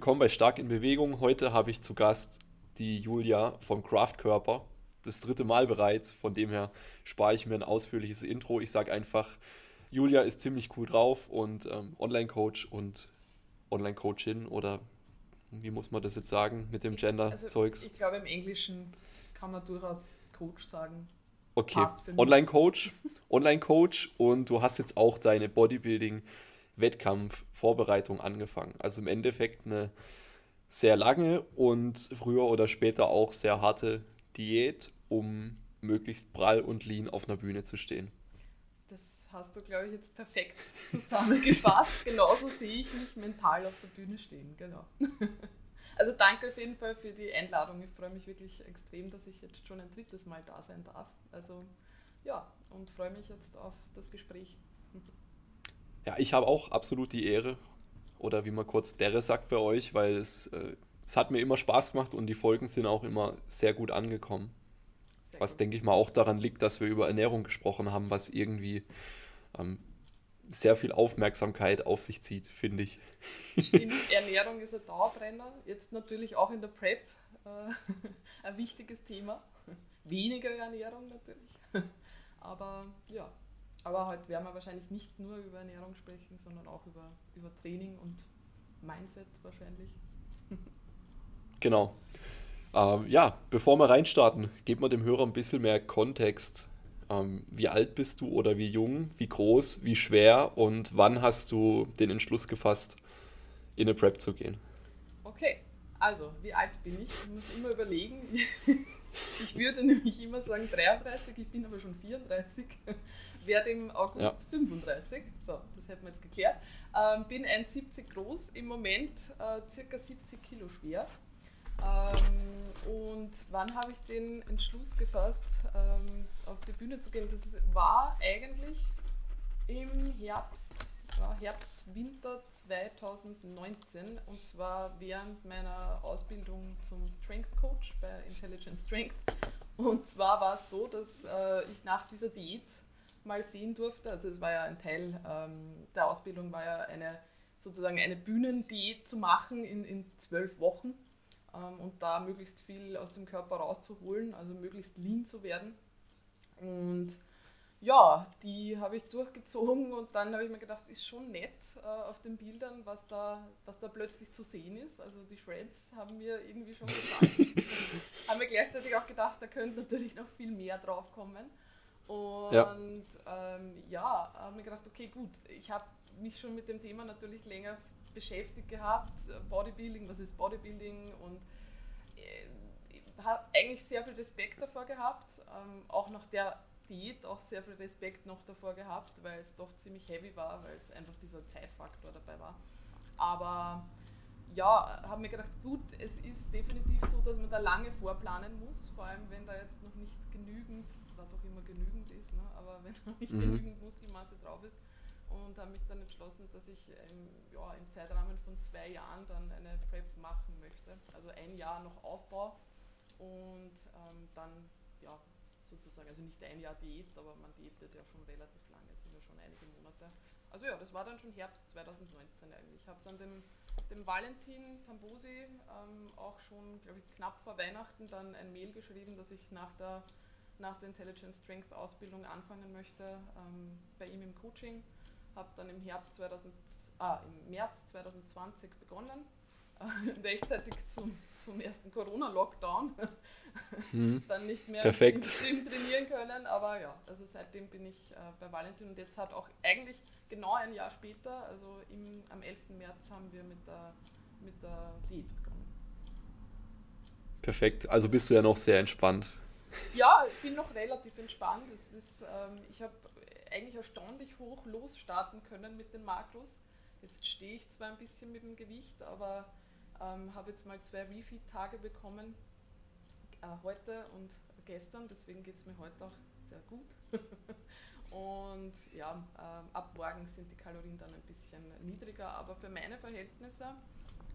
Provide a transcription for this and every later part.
willkommen bei Stark in Bewegung. Heute habe ich zu Gast die Julia vom Kraftkörper. Das dritte Mal bereits, von dem her spare ich mir ein ausführliches Intro. Ich sage einfach, Julia ist ziemlich cool drauf und ähm, Online-Coach und Online-Coachin oder wie muss man das jetzt sagen mit dem Gender-Zeugs? Also ich glaube, im Englischen kann man durchaus Coach sagen. Okay, Online-Coach, Online-Coach und du hast jetzt auch deine Bodybuilding-Wettkampf-Vorbereitung angefangen. Also im Endeffekt eine sehr lange und früher oder später auch sehr harte Diät, um möglichst prall und lean auf einer Bühne zu stehen. Das hast du, glaube ich, jetzt perfekt zusammengefasst. Genauso sehe ich mich mental auf der Bühne stehen, genau. Also danke auf jeden Fall für die Einladung. Ich freue mich wirklich extrem, dass ich jetzt schon ein drittes Mal da sein darf. Also ja, und freue mich jetzt auf das Gespräch. Ja, ich habe auch absolut die Ehre, oder wie man kurz derre sagt bei euch, weil es, äh, es hat mir immer Spaß gemacht und die Folgen sind auch immer sehr gut angekommen. Sehr was, gut. denke ich mal, auch daran liegt, dass wir über Ernährung gesprochen haben, was irgendwie ähm, sehr viel Aufmerksamkeit auf sich zieht, finde ich. Stimmt, Ernährung ist ein Dauerbrenner. Jetzt natürlich auch in der Prep äh, ein wichtiges Thema. Weniger Ernährung natürlich. Aber ja, aber heute werden wir wahrscheinlich nicht nur über Ernährung sprechen, sondern auch über, über Training und Mindset wahrscheinlich. Genau. Ähm, ja, bevor wir reinstarten, geben wir dem Hörer ein bisschen mehr Kontext ähm, wie alt bist du oder wie jung, wie groß, wie schwer und wann hast du den Entschluss gefasst, in eine Prep zu gehen? Okay, also wie alt bin ich? Ich muss immer überlegen. Ich würde nämlich immer sagen 33, ich bin aber schon 34, werde im August ja. 35. So, das hätten wir jetzt geklärt. Ähm, bin 1,70 groß, im Moment äh, circa 70 Kilo schwer. Ähm, und wann habe ich den Entschluss gefasst, ähm, auf die Bühne zu gehen? Das war eigentlich im Herbst, ja, Herbst, Winter 2019 und zwar während meiner Ausbildung zum Strength Coach bei Intelligent Strength. Und zwar war es so, dass äh, ich nach dieser Diät mal sehen durfte, also es war ja ein Teil ähm, der Ausbildung, war ja eine sozusagen eine Bühnendiät zu machen in, in zwölf Wochen ähm, und da möglichst viel aus dem Körper rauszuholen, also möglichst lean zu werden. Und ja, die habe ich durchgezogen und dann habe ich mir gedacht, ist schon nett äh, auf den Bildern, was da, was da plötzlich zu sehen ist. Also die Shreds haben mir irgendwie schon gefallen. haben mir gleichzeitig auch gedacht, da könnte natürlich noch viel mehr drauf kommen. Und ja, ähm, ja habe mir gedacht, okay, gut, ich habe mich schon mit dem Thema natürlich länger beschäftigt gehabt, Bodybuilding, was ist Bodybuilding und äh, habe eigentlich sehr viel Respekt davor gehabt, ähm, auch nach der Diät auch sehr viel Respekt noch davor gehabt, weil es doch ziemlich heavy war, weil es einfach dieser Zeitfaktor dabei war. Aber ja, habe mir gedacht, gut, es ist definitiv so, dass man da lange vorplanen muss, vor allem wenn da jetzt noch nicht genügend, was auch immer genügend ist, ne, aber wenn noch nicht mhm. genügend Muskelmasse drauf ist, und habe mich dann entschlossen, dass ich ähm, ja, im Zeitrahmen von zwei Jahren dann eine Prep machen möchte. Also ein Jahr noch Aufbau und ähm, dann ja, sozusagen, also nicht ein Jahr Diät, aber man diätet ja schon relativ lange, sind ja schon einige Monate. Also ja, das war dann schon Herbst 2019 eigentlich. Ich habe dann dem, dem Valentin Tambosi ähm, auch schon, glaube ich, knapp vor Weihnachten dann ein Mail geschrieben, dass ich nach der, nach der Intelligence Strength Ausbildung anfangen möchte, ähm, bei ihm im Coaching habe dann im Herbst 2000, ah, im März 2020 begonnen, rechtzeitig zum, zum ersten Corona-Lockdown. Hm. dann nicht mehr Perfekt. im Gym trainieren können, aber ja, also seitdem bin ich äh, bei Valentin und jetzt hat auch eigentlich genau ein Jahr später, also im, am 11. März haben wir mit der, mit der Diät begonnen. Perfekt, also bist du ja noch sehr entspannt. Ja, ich bin noch relativ entspannt. Es ist, ähm, ich habe eigentlich erstaunlich hoch losstarten können mit den Makros. Jetzt stehe ich zwar ein bisschen mit dem Gewicht, aber ähm, habe jetzt mal zwei Refeed-Tage bekommen, äh, heute und gestern, deswegen geht es mir heute auch sehr gut. und ja, äh, ab morgen sind die Kalorien dann ein bisschen niedriger, aber für meine Verhältnisse,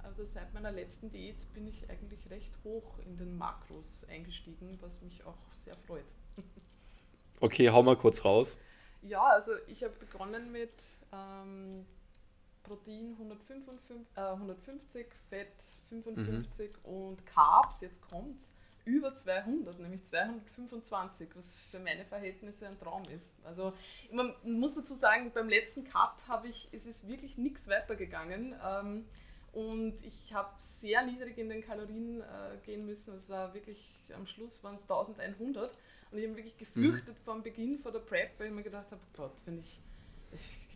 also seit meiner letzten Diät bin ich eigentlich recht hoch in den Makros eingestiegen, was mich auch sehr freut. Okay, hau mal kurz raus. Ja, also ich habe begonnen mit, ähm, Protein 155, äh, 150, Fett 55 mhm. und Carbs, jetzt kommt's, über 200, nämlich 225, was für meine Verhältnisse ein Traum ist. Also man muss dazu sagen, beim letzten Cut habe ich, es ist wirklich nichts weitergegangen. Ähm, und ich habe sehr niedrig in den Kalorien äh, gehen müssen. Es war wirklich, am Schluss waren es 1100. Und ich habe wirklich gefürchtet mhm. vom Beginn, vor der Prep, weil ich mir gedacht habe, Gott, wenn ich, ich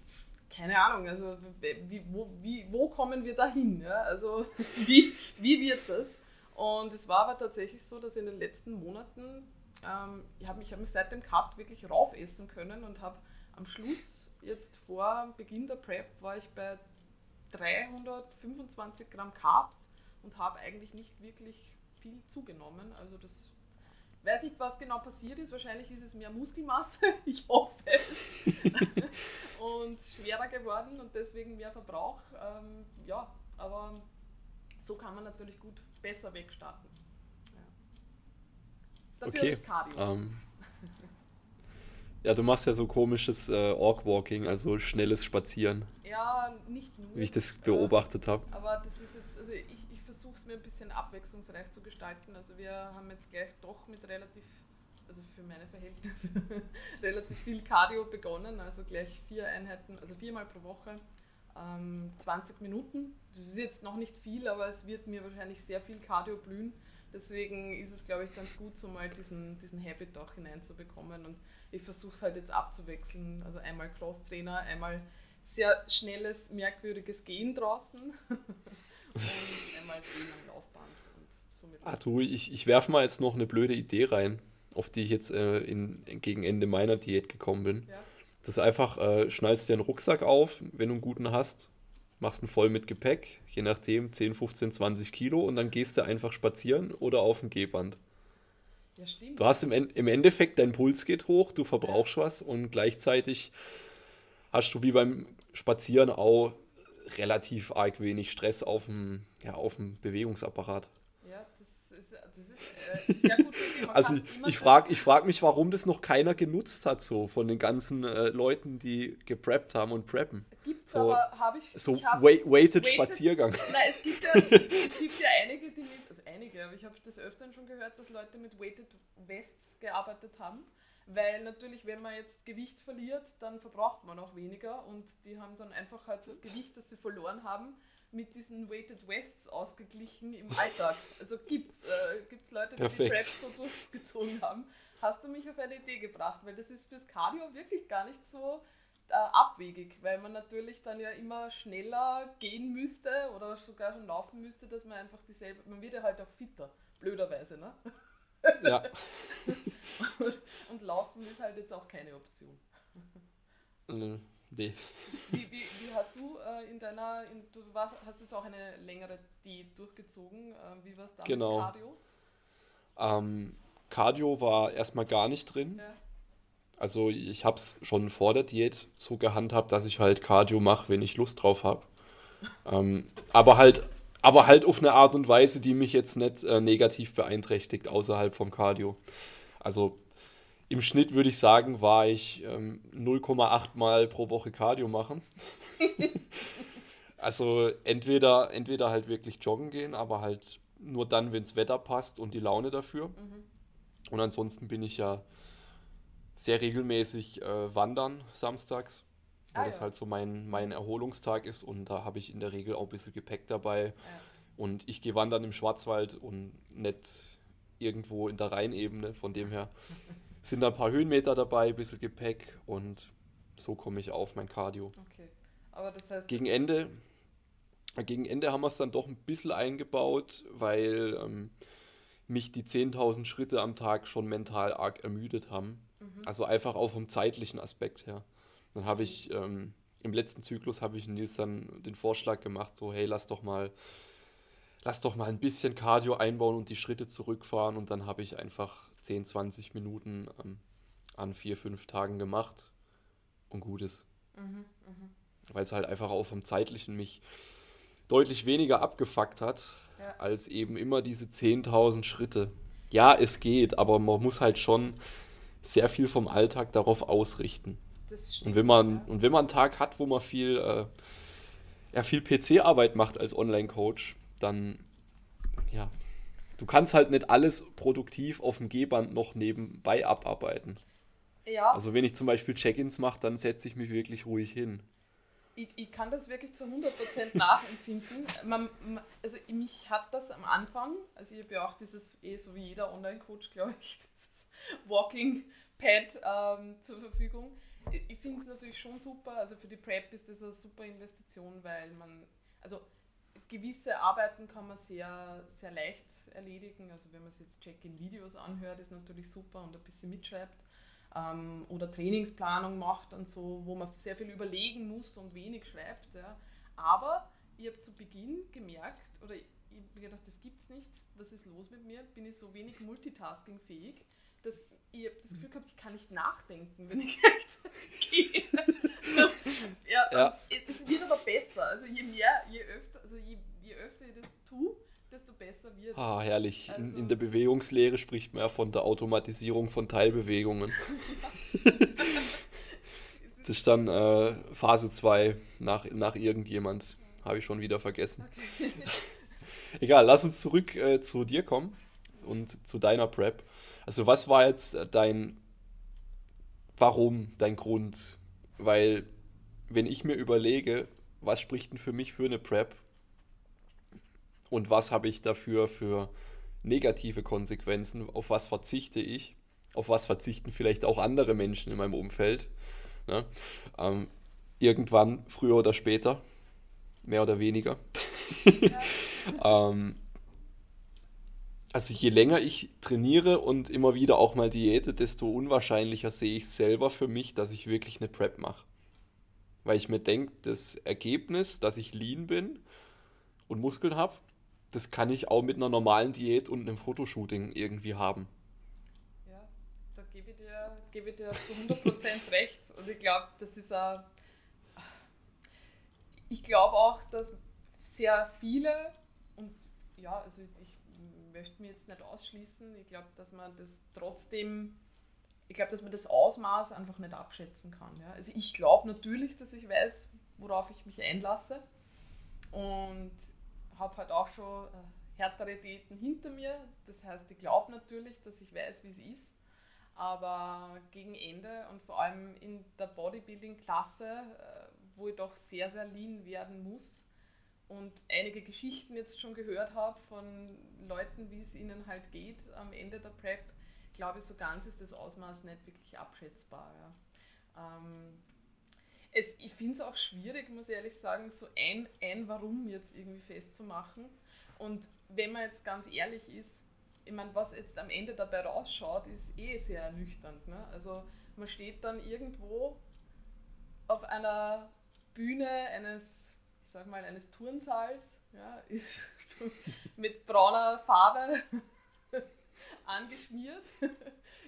keine Ahnung, also wie, wo, wie, wo kommen wir da hin? Ja? Also wie, wie wird das? Und es war aber tatsächlich so, dass in den letzten Monaten, ähm, ich habe mich, hab mich seit dem Cut wirklich raufessen können und habe am Schluss, jetzt vor Beginn der Prep, war ich bei 325 Gramm Carbs und habe eigentlich nicht wirklich viel zugenommen. Also das weiß nicht, was genau passiert ist. Wahrscheinlich ist es mehr Muskelmasse. Ich hoffe es. und schwerer geworden und deswegen mehr Verbrauch. Ähm, ja, aber so kann man natürlich gut besser wegstarten. Ja. Dafür okay. Cardio. Um, ähm, ja, du machst ja so komisches äh, Ork-Walking, also schnelles Spazieren. Ja, nicht nur. Wie ich das beobachtet äh, habe. Aber das ist jetzt, also ich versuche es mir ein bisschen abwechslungsreich zu gestalten. Also wir haben jetzt gleich doch mit relativ, also für meine Verhältnisse, relativ viel Cardio begonnen. Also gleich vier Einheiten, also viermal pro Woche ähm, 20 Minuten. Das ist jetzt noch nicht viel, aber es wird mir wahrscheinlich sehr viel Cardio blühen. Deswegen ist es, glaube ich, ganz gut, so mal diesen, diesen Habit auch hineinzubekommen. Und ich versuche es halt jetzt abzuwechseln. Also einmal Cross-Trainer, einmal sehr schnelles, merkwürdiges Gehen draußen und einmal Gehen am Laufband. Und somit ah, du, ich, ich werfe mal jetzt noch eine blöde Idee rein, auf die ich jetzt äh, in, gegen Ende meiner Diät gekommen bin. Ja. Das ist einfach, äh, schnallst dir einen Rucksack auf, wenn du einen guten hast, machst ihn voll mit Gepäck, je nachdem 10, 15, 20 Kilo und dann gehst du einfach spazieren oder auf ein Gehband. Ja, stimmt. Du hast im, im Endeffekt, dein Puls geht hoch, du verbrauchst ja. was und gleichzeitig hast du wie beim Spazieren auch relativ arg wenig Stress auf dem, ja, auf dem Bewegungsapparat. Ja, das ist, das ist äh, sehr gut. also ich, frage ich frag mich, warum das noch keiner genutzt hat, so von den ganzen äh, Leuten, die gepreppt haben und preppen. Gibt's so, aber, habe ich. So ich hab weighted, weighted Spaziergang. Nein, es gibt, ja, es, es gibt ja einige, die mit, also einige, aber ich habe das öfter schon gehört, dass Leute mit Weighted Vests gearbeitet haben. Weil natürlich, wenn man jetzt Gewicht verliert, dann verbraucht man auch weniger und die haben dann einfach halt das Gewicht, das sie verloren haben, mit diesen Weighted Wests ausgeglichen im Alltag. Also gibt es äh, gibt's Leute, die Perfekt. die Prep so durchgezogen haben. Hast du mich auf eine Idee gebracht, weil das ist fürs Cardio wirklich gar nicht so äh, abwegig, weil man natürlich dann ja immer schneller gehen müsste oder sogar schon laufen müsste, dass man einfach dieselbe, man wird ja halt auch fitter, blöderweise, ne? Ja. und, Laufen ist halt jetzt auch keine Option. Nee. Wie, wie, wie, hast du äh, in deiner, in, du warst, hast jetzt auch eine längere Diät durchgezogen. Äh, wie war es da genau. mit Cardio? Ähm, Cardio war erstmal gar nicht drin. Ja. Also ich habe es schon vor der Diät so gehandhabt, dass ich halt Cardio mache, wenn ich Lust drauf habe. ähm, aber halt aber halt auf eine Art und Weise, die mich jetzt nicht äh, negativ beeinträchtigt außerhalb vom Cardio. Also im Schnitt würde ich sagen, war ich ähm, 0,8 Mal pro Woche Cardio machen. also entweder, entweder halt wirklich joggen gehen, aber halt nur dann, wenn das Wetter passt und die Laune dafür. Mhm. Und ansonsten bin ich ja sehr regelmäßig äh, wandern samstags, weil ah, das ja. halt so mein, mein Erholungstag ist und da habe ich in der Regel auch ein bisschen Gepäck dabei. Ja. Und ich gehe wandern im Schwarzwald und nicht irgendwo in der Rheinebene, von dem her sind da ein paar Höhenmeter dabei, ein bisschen Gepäck und so komme ich auf mein Cardio. Okay. Aber das heißt. Gegen Ende, gegen Ende haben wir es dann doch ein bisschen eingebaut, weil ähm, mich die 10.000 Schritte am Tag schon mental arg ermüdet haben. Mhm. Also einfach auch vom zeitlichen Aspekt her. Dann habe ich ähm, im letzten Zyklus habe ich Nils dann den Vorschlag gemacht, so hey, lass doch mal lass doch mal ein bisschen Cardio einbauen und die Schritte zurückfahren und dann habe ich einfach 10, 20 Minuten ähm, an vier, fünf Tagen gemacht und gut ist. Mhm, mh. Weil es halt einfach auch vom zeitlichen mich deutlich weniger abgefuckt hat, ja. als eben immer diese 10.000 Schritte. Ja, es geht, aber man muss halt schon sehr viel vom Alltag darauf ausrichten. Stimmt, und wenn man ja. und wenn man einen Tag hat, wo man viel äh, ja, viel PC-Arbeit macht als Online-Coach, dann ja, du kannst halt nicht alles produktiv auf dem G-Band noch nebenbei abarbeiten. Ja. Also wenn ich zum Beispiel Check-ins mache, dann setze ich mich wirklich ruhig hin. Ich, ich, kann das wirklich zu 100% nachempfinden. Man, also mich hat das am Anfang, also ich habe ja auch dieses, eh so wie jeder Online-Coach, glaube ich, dieses Walking Pad ähm, zur Verfügung. Ich, finde es natürlich schon super, also für die Prep ist das eine super Investition, weil man, also gewisse Arbeiten kann man sehr, sehr leicht erledigen. Also wenn man sich jetzt Check-in-Videos anhört, ist natürlich super und ein bisschen mitschreibt. Ähm, oder Trainingsplanung macht und so, wo man sehr viel überlegen muss und wenig schreibt. Ja. Aber ich habe zu Beginn gemerkt, oder ich habe gedacht, das gibt es nicht, was ist los mit mir? Bin ich so wenig multitaskingfähig, dass ich habe das Gefühl gehabt, ich kann nicht nachdenken, wenn ich gleichzeitig gehe. ja, ja. Es wird aber besser. Also je mehr, je öfter, also je, je öfter ich das tue, desto besser wird Ah, herrlich. Also, in, in, der Bewegungslehre spricht man ja von der Automatisierung von Teilbewegungen. das ist dann äh, Phase 2 nach, nach irgendjemand. Habe ich schon wieder vergessen. Okay. Egal, lass uns zurück äh, zu dir kommen und zu deiner Prep. Also was war jetzt dein, warum, dein Grund? Weil wenn ich mir überlege, was spricht denn für mich für eine Prep und was habe ich dafür für negative Konsequenzen, auf was verzichte ich, auf was verzichten vielleicht auch andere Menschen in meinem Umfeld. Ne? Ähm, irgendwann, früher oder später, mehr oder weniger. Ja. ähm, also je länger ich trainiere und immer wieder auch mal Diäte, desto unwahrscheinlicher sehe ich selber für mich, dass ich wirklich eine Prep mache. Weil ich mir denke, das Ergebnis, dass ich lean bin und Muskeln habe, das kann ich auch mit einer normalen Diät und einem Fotoshooting irgendwie haben. Ja, da gebe ich dir, gebe ich dir zu 100% recht. Und ich glaube, das ist auch. Ich glaube auch, dass sehr viele, und ja, also ich möchte mich jetzt nicht ausschließen, ich glaube, dass man das trotzdem ich glaube, dass man das Ausmaß einfach nicht abschätzen kann. Ja? Also ich glaube natürlich, dass ich weiß, worauf ich mich einlasse und habe halt auch schon äh, härtere Diäten hinter mir. Das heißt, ich glaube natürlich, dass ich weiß, wie es ist. Aber gegen Ende und vor allem in der Bodybuilding-Klasse, äh, wo ich doch sehr, sehr lean werden muss und einige Geschichten jetzt schon gehört habe von Leuten, wie es ihnen halt geht am Ende der Prep, glaube, so ganz ist das Ausmaß nicht wirklich abschätzbar. Ja. Ähm, es, ich finde es auch schwierig, muss ich ehrlich sagen, so ein, ein Warum jetzt irgendwie festzumachen. Und wenn man jetzt ganz ehrlich ist, ich meine, was jetzt am Ende dabei rausschaut, ist eh sehr ernüchternd. Ne? Also man steht dann irgendwo auf einer Bühne eines, ich sag mal, eines Turnsaals, ja, ist mit brauner Farbe angeschmiert,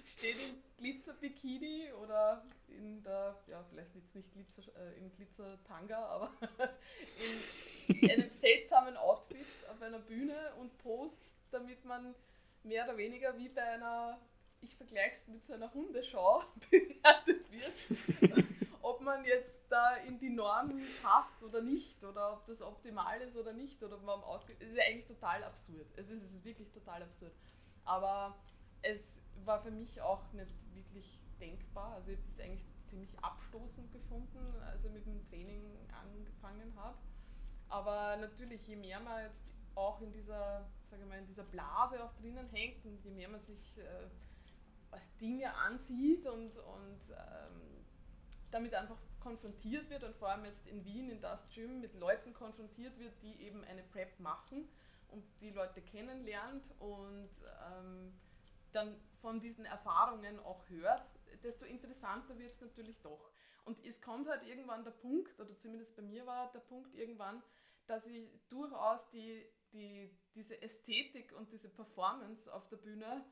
steht im Glitzer-Bikini oder in der, ja, vielleicht jetzt nicht Glitzer, äh, im Glitzer-Tanga, aber in, einem seltsamen Outfit auf einer Bühne und post, damit man mehr oder weniger wie bei einer, ich vergleiche es mit so einer Hundeschau, bewertet wird. Ob man jetzt da in die Norm passt oder nicht, oder ob das optimal ist oder nicht, oder ob man ausgeht. Es ist ja eigentlich total absurd. Es ist, es ist wirklich total absurd. Aber es war für mich auch nicht wirklich denkbar. Also ich habe das eigentlich ziemlich abstoßend gefunden, als ich mit dem Training angefangen habe. Aber natürlich, je mehr man jetzt auch in dieser, sage mal, in dieser Blase auch drinnen hängt und je mehr man sich äh, Dinge ansieht und, und ähm, damit einfach konfrontiert wird und vor allem jetzt in Wien in das Gym mit Leuten konfrontiert wird, die eben eine Prep machen, und die Leute kennenlernt und ähm, dann von diesen Erfahrungen auch hört, desto interessanter wird es natürlich doch. Und es kommt halt irgendwann der Punkt, oder zumindest bei mir war der Punkt irgendwann, dass ich durchaus die, die, diese Ästhetik und diese Performance auf der Bühne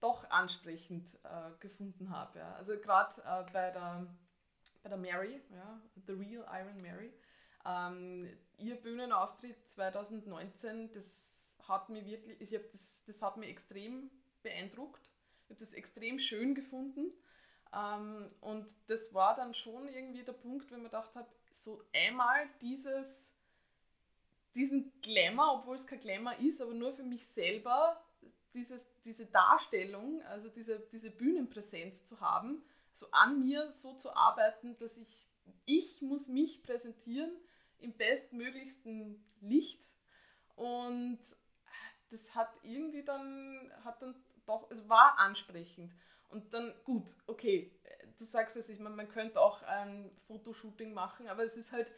doch ansprechend äh, gefunden habe. Ja. Also gerade äh, bei, der, bei der Mary, ja, The Real Iron Mary, ähm, ihr Bühnenauftritt 2019, das hat mir wirklich, ich das, das hat mir extrem beeindruckt. Ich habe das extrem schön gefunden. Ähm, und das war dann schon irgendwie der Punkt, wenn man gedacht habe, so einmal dieses diesen Glamour, obwohl es kein Glamour ist, aber nur für mich selber, dieses, diese Darstellung, also diese, diese Bühnenpräsenz zu haben, so an mir so zu arbeiten, dass ich, ich muss mich präsentieren im bestmöglichsten Licht und das hat irgendwie dann, hat dann doch, es war ansprechend. Und dann, gut, okay, du sagst es, ich meine, man könnte auch ein Fotoshooting machen, aber es ist halt,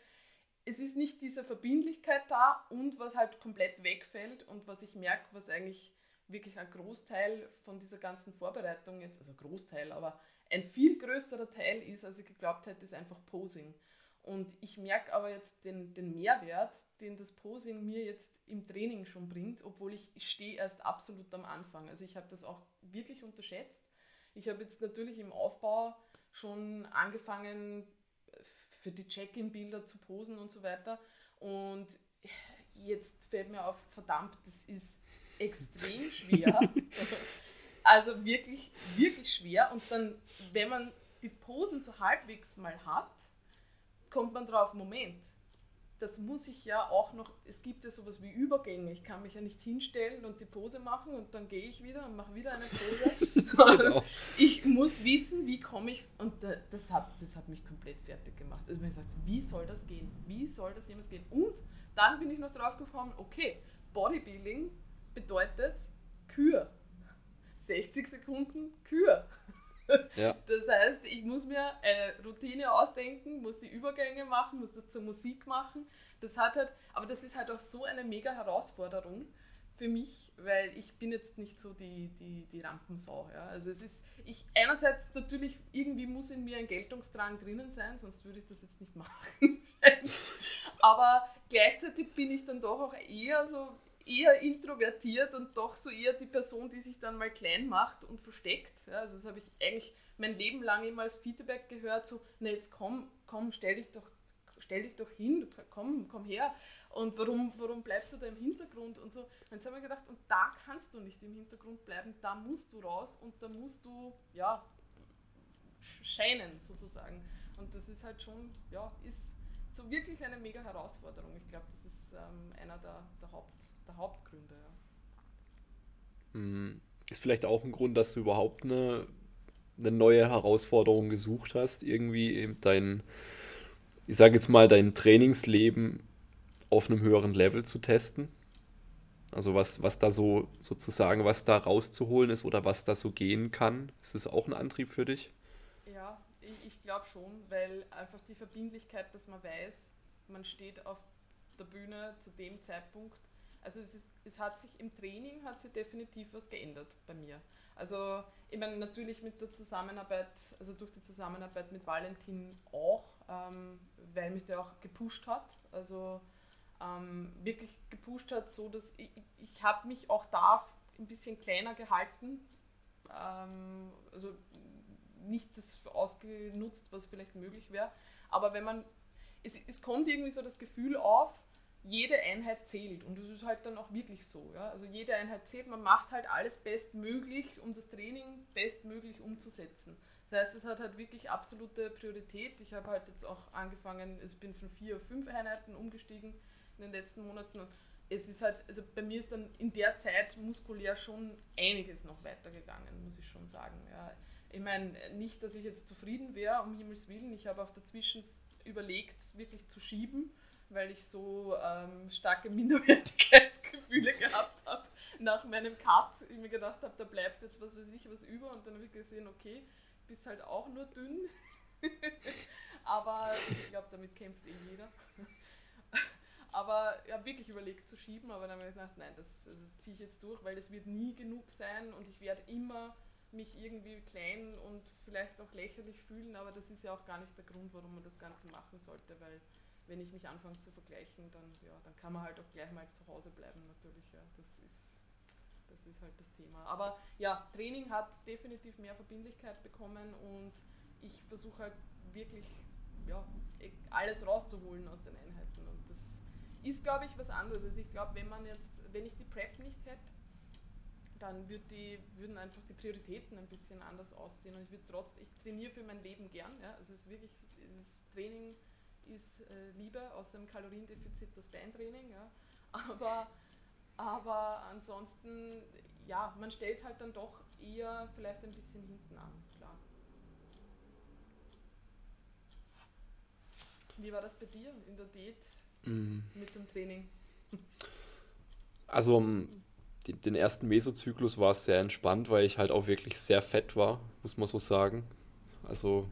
es ist nicht diese Verbindlichkeit da und was halt komplett wegfällt und was ich merke, was eigentlich wirklich ein Großteil von dieser ganzen Vorbereitung jetzt, also Großteil, aber ein viel größerer Teil ist, als ich geglaubt hätte, ist einfach Posing. Und ich merke aber jetzt den, den Mehrwert, den das Posing mir jetzt im Training schon bringt, obwohl ich, ich stehe erst absolut am Anfang. Also ich habe das auch wirklich unterschätzt. Ich habe jetzt natürlich im Aufbau schon angefangen, für die Check-in-Bilder zu posen und so weiter. Und jetzt fällt mir auf, verdammt, das ist extrem schwer. also wirklich, wirklich schwer. Und dann, wenn man die Posen so halbwegs mal hat, kommt man drauf, Moment, das muss ich ja auch noch, es gibt ja sowas wie Übergänge. Ich kann mich ja nicht hinstellen und die Pose machen und dann gehe ich wieder und mache wieder eine Pose. Sondern genau. ich muss wissen, wie komme ich, und das hat, das hat mich komplett fertig gemacht. Also ich gesagt, wie soll das gehen? Wie soll das jemals gehen? Und dann bin ich noch drauf gekommen, okay, Bodybuilding bedeutet Kür. 60 Sekunden Kür. Ja. Das heißt, ich muss mir eine Routine ausdenken, muss die Übergänge machen, muss das zur Musik machen. Das hat halt, aber das ist halt auch so eine mega Herausforderung für mich, weil ich bin jetzt nicht so die, die, die Rampensau. Ja. Also es ist, ich einerseits natürlich, irgendwie muss in mir ein Geltungsdrang drinnen sein, sonst würde ich das jetzt nicht machen. aber gleichzeitig bin ich dann doch auch eher so, eher introvertiert und doch so eher die Person, die sich dann mal klein macht und versteckt. Ja, also das habe ich eigentlich mein Leben lang immer als Feedback gehört, so, na jetzt komm, komm, stell dich doch, stell dich doch hin, komm, komm her. Und warum, warum bleibst du da im Hintergrund und so? Dann haben wir gedacht, und da kannst du nicht im Hintergrund bleiben, da musst du raus und da musst du, ja, scheinen sozusagen. Und das ist halt schon, ja, ist so wirklich eine mega Herausforderung. Ich glaube, das ist ähm, einer der, der, Haupt, der Hauptgründe. Ja. Mm, ist vielleicht auch ein Grund, dass du überhaupt eine, eine neue Herausforderung gesucht hast, irgendwie dein, ich sage jetzt mal, dein Trainingsleben auf einem höheren Level zu testen? Also was, was da so sozusagen, was da rauszuholen ist oder was da so gehen kann, ist das auch ein Antrieb für dich? Ich glaube schon, weil einfach die Verbindlichkeit, dass man weiß, man steht auf der Bühne zu dem Zeitpunkt. Also es, ist, es hat sich im Training hat sich definitiv was geändert bei mir. Also ich meine natürlich mit der Zusammenarbeit, also durch die Zusammenarbeit mit Valentin auch, ähm, weil mich der auch gepusht hat. Also ähm, wirklich gepusht hat, so dass ich, ich habe mich auch da ein bisschen kleiner gehalten. Ähm, also nicht das ausgenutzt, was vielleicht möglich wäre. Aber wenn man, es, es kommt irgendwie so das Gefühl auf, jede Einheit zählt und das ist halt dann auch wirklich so. Ja? Also jede Einheit zählt, man macht halt alles bestmöglich, um das Training bestmöglich umzusetzen. Das heißt, es hat halt wirklich absolute Priorität. Ich habe halt jetzt auch angefangen, also ich bin von vier auf fünf Einheiten umgestiegen in den letzten Monaten. Und es ist halt, also bei mir ist dann in der Zeit muskulär schon einiges noch weitergegangen, muss ich schon sagen. Ja. Ich meine, nicht, dass ich jetzt zufrieden wäre, um Himmels Willen. Ich habe auch dazwischen überlegt, wirklich zu schieben, weil ich so ähm, starke Minderwertigkeitsgefühle gehabt habe nach meinem Cut. Ich mir gedacht habe, da bleibt jetzt was weiß ich was über und dann habe ich gesehen, okay, bist halt auch nur dünn. aber ich glaube, damit kämpft eh jeder. Aber ich habe wirklich überlegt zu schieben, aber dann habe ich gedacht, nein, das, das ziehe ich jetzt durch, weil es wird nie genug sein und ich werde immer mich irgendwie klein und vielleicht auch lächerlich fühlen, aber das ist ja auch gar nicht der Grund, warum man das Ganze machen sollte, weil wenn ich mich anfange zu vergleichen, dann, ja, dann kann man halt auch gleich mal zu Hause bleiben natürlich. Ja. Das, ist, das ist halt das Thema. Aber ja, Training hat definitiv mehr Verbindlichkeit bekommen und ich versuche halt wirklich ja, alles rauszuholen aus den Einheiten und das ist, glaube ich, was anderes. Also ich glaube, wenn man jetzt, wenn ich die Prep nicht hätte, dann würd die, würden einfach die Prioritäten ein bisschen anders aussehen. Und ich würde trotzdem, ich trainiere für mein Leben gern. Ja? Also es ist wirklich, dieses Training ist äh, Liebe, außer im Kaloriendefizit das Beintraining. Ja. Aber, aber ansonsten, ja, man stellt halt dann doch eher vielleicht ein bisschen hinten an, klar. Wie war das bei dir in der Diät mm. mit dem Training? Also den ersten Mesozyklus war es sehr entspannt, weil ich halt auch wirklich sehr fett war, muss man so sagen. Also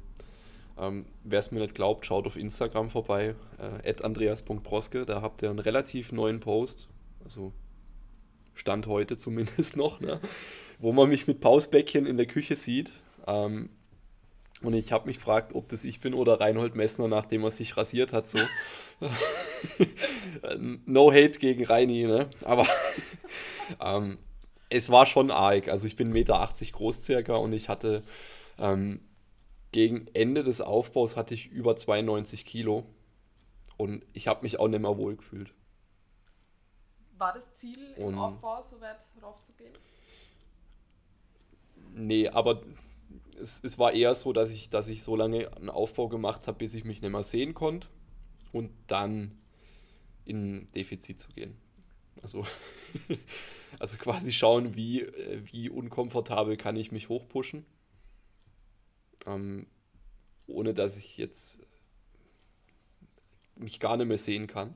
ähm, wer es mir nicht glaubt, schaut auf Instagram vorbei, äh, andreas.broske, da habt ihr einen relativ neuen Post, also Stand heute zumindest noch, ne? wo man mich mit Pausbäckchen in der Küche sieht. Ähm, und ich habe mich gefragt, ob das ich bin oder Reinhold Messner, nachdem er sich rasiert hat. So. no hate gegen Reini, ne? aber ähm, es war schon arg. Also ich bin 1,80 Meter groß circa und ich hatte ähm, gegen Ende des Aufbaus hatte ich über 92 Kilo und ich habe mich auch nicht mehr wohl gefühlt. War das Ziel im und Aufbau so weit raufzugehen? Nee, aber es, es war eher so, dass ich, dass ich so lange einen Aufbau gemacht habe, bis ich mich nicht mehr sehen konnte und dann in Defizit zu gehen. Also, also quasi schauen, wie, äh, wie unkomfortabel kann ich mich hochpushen ähm, ohne dass ich jetzt mich gar nicht mehr sehen kann.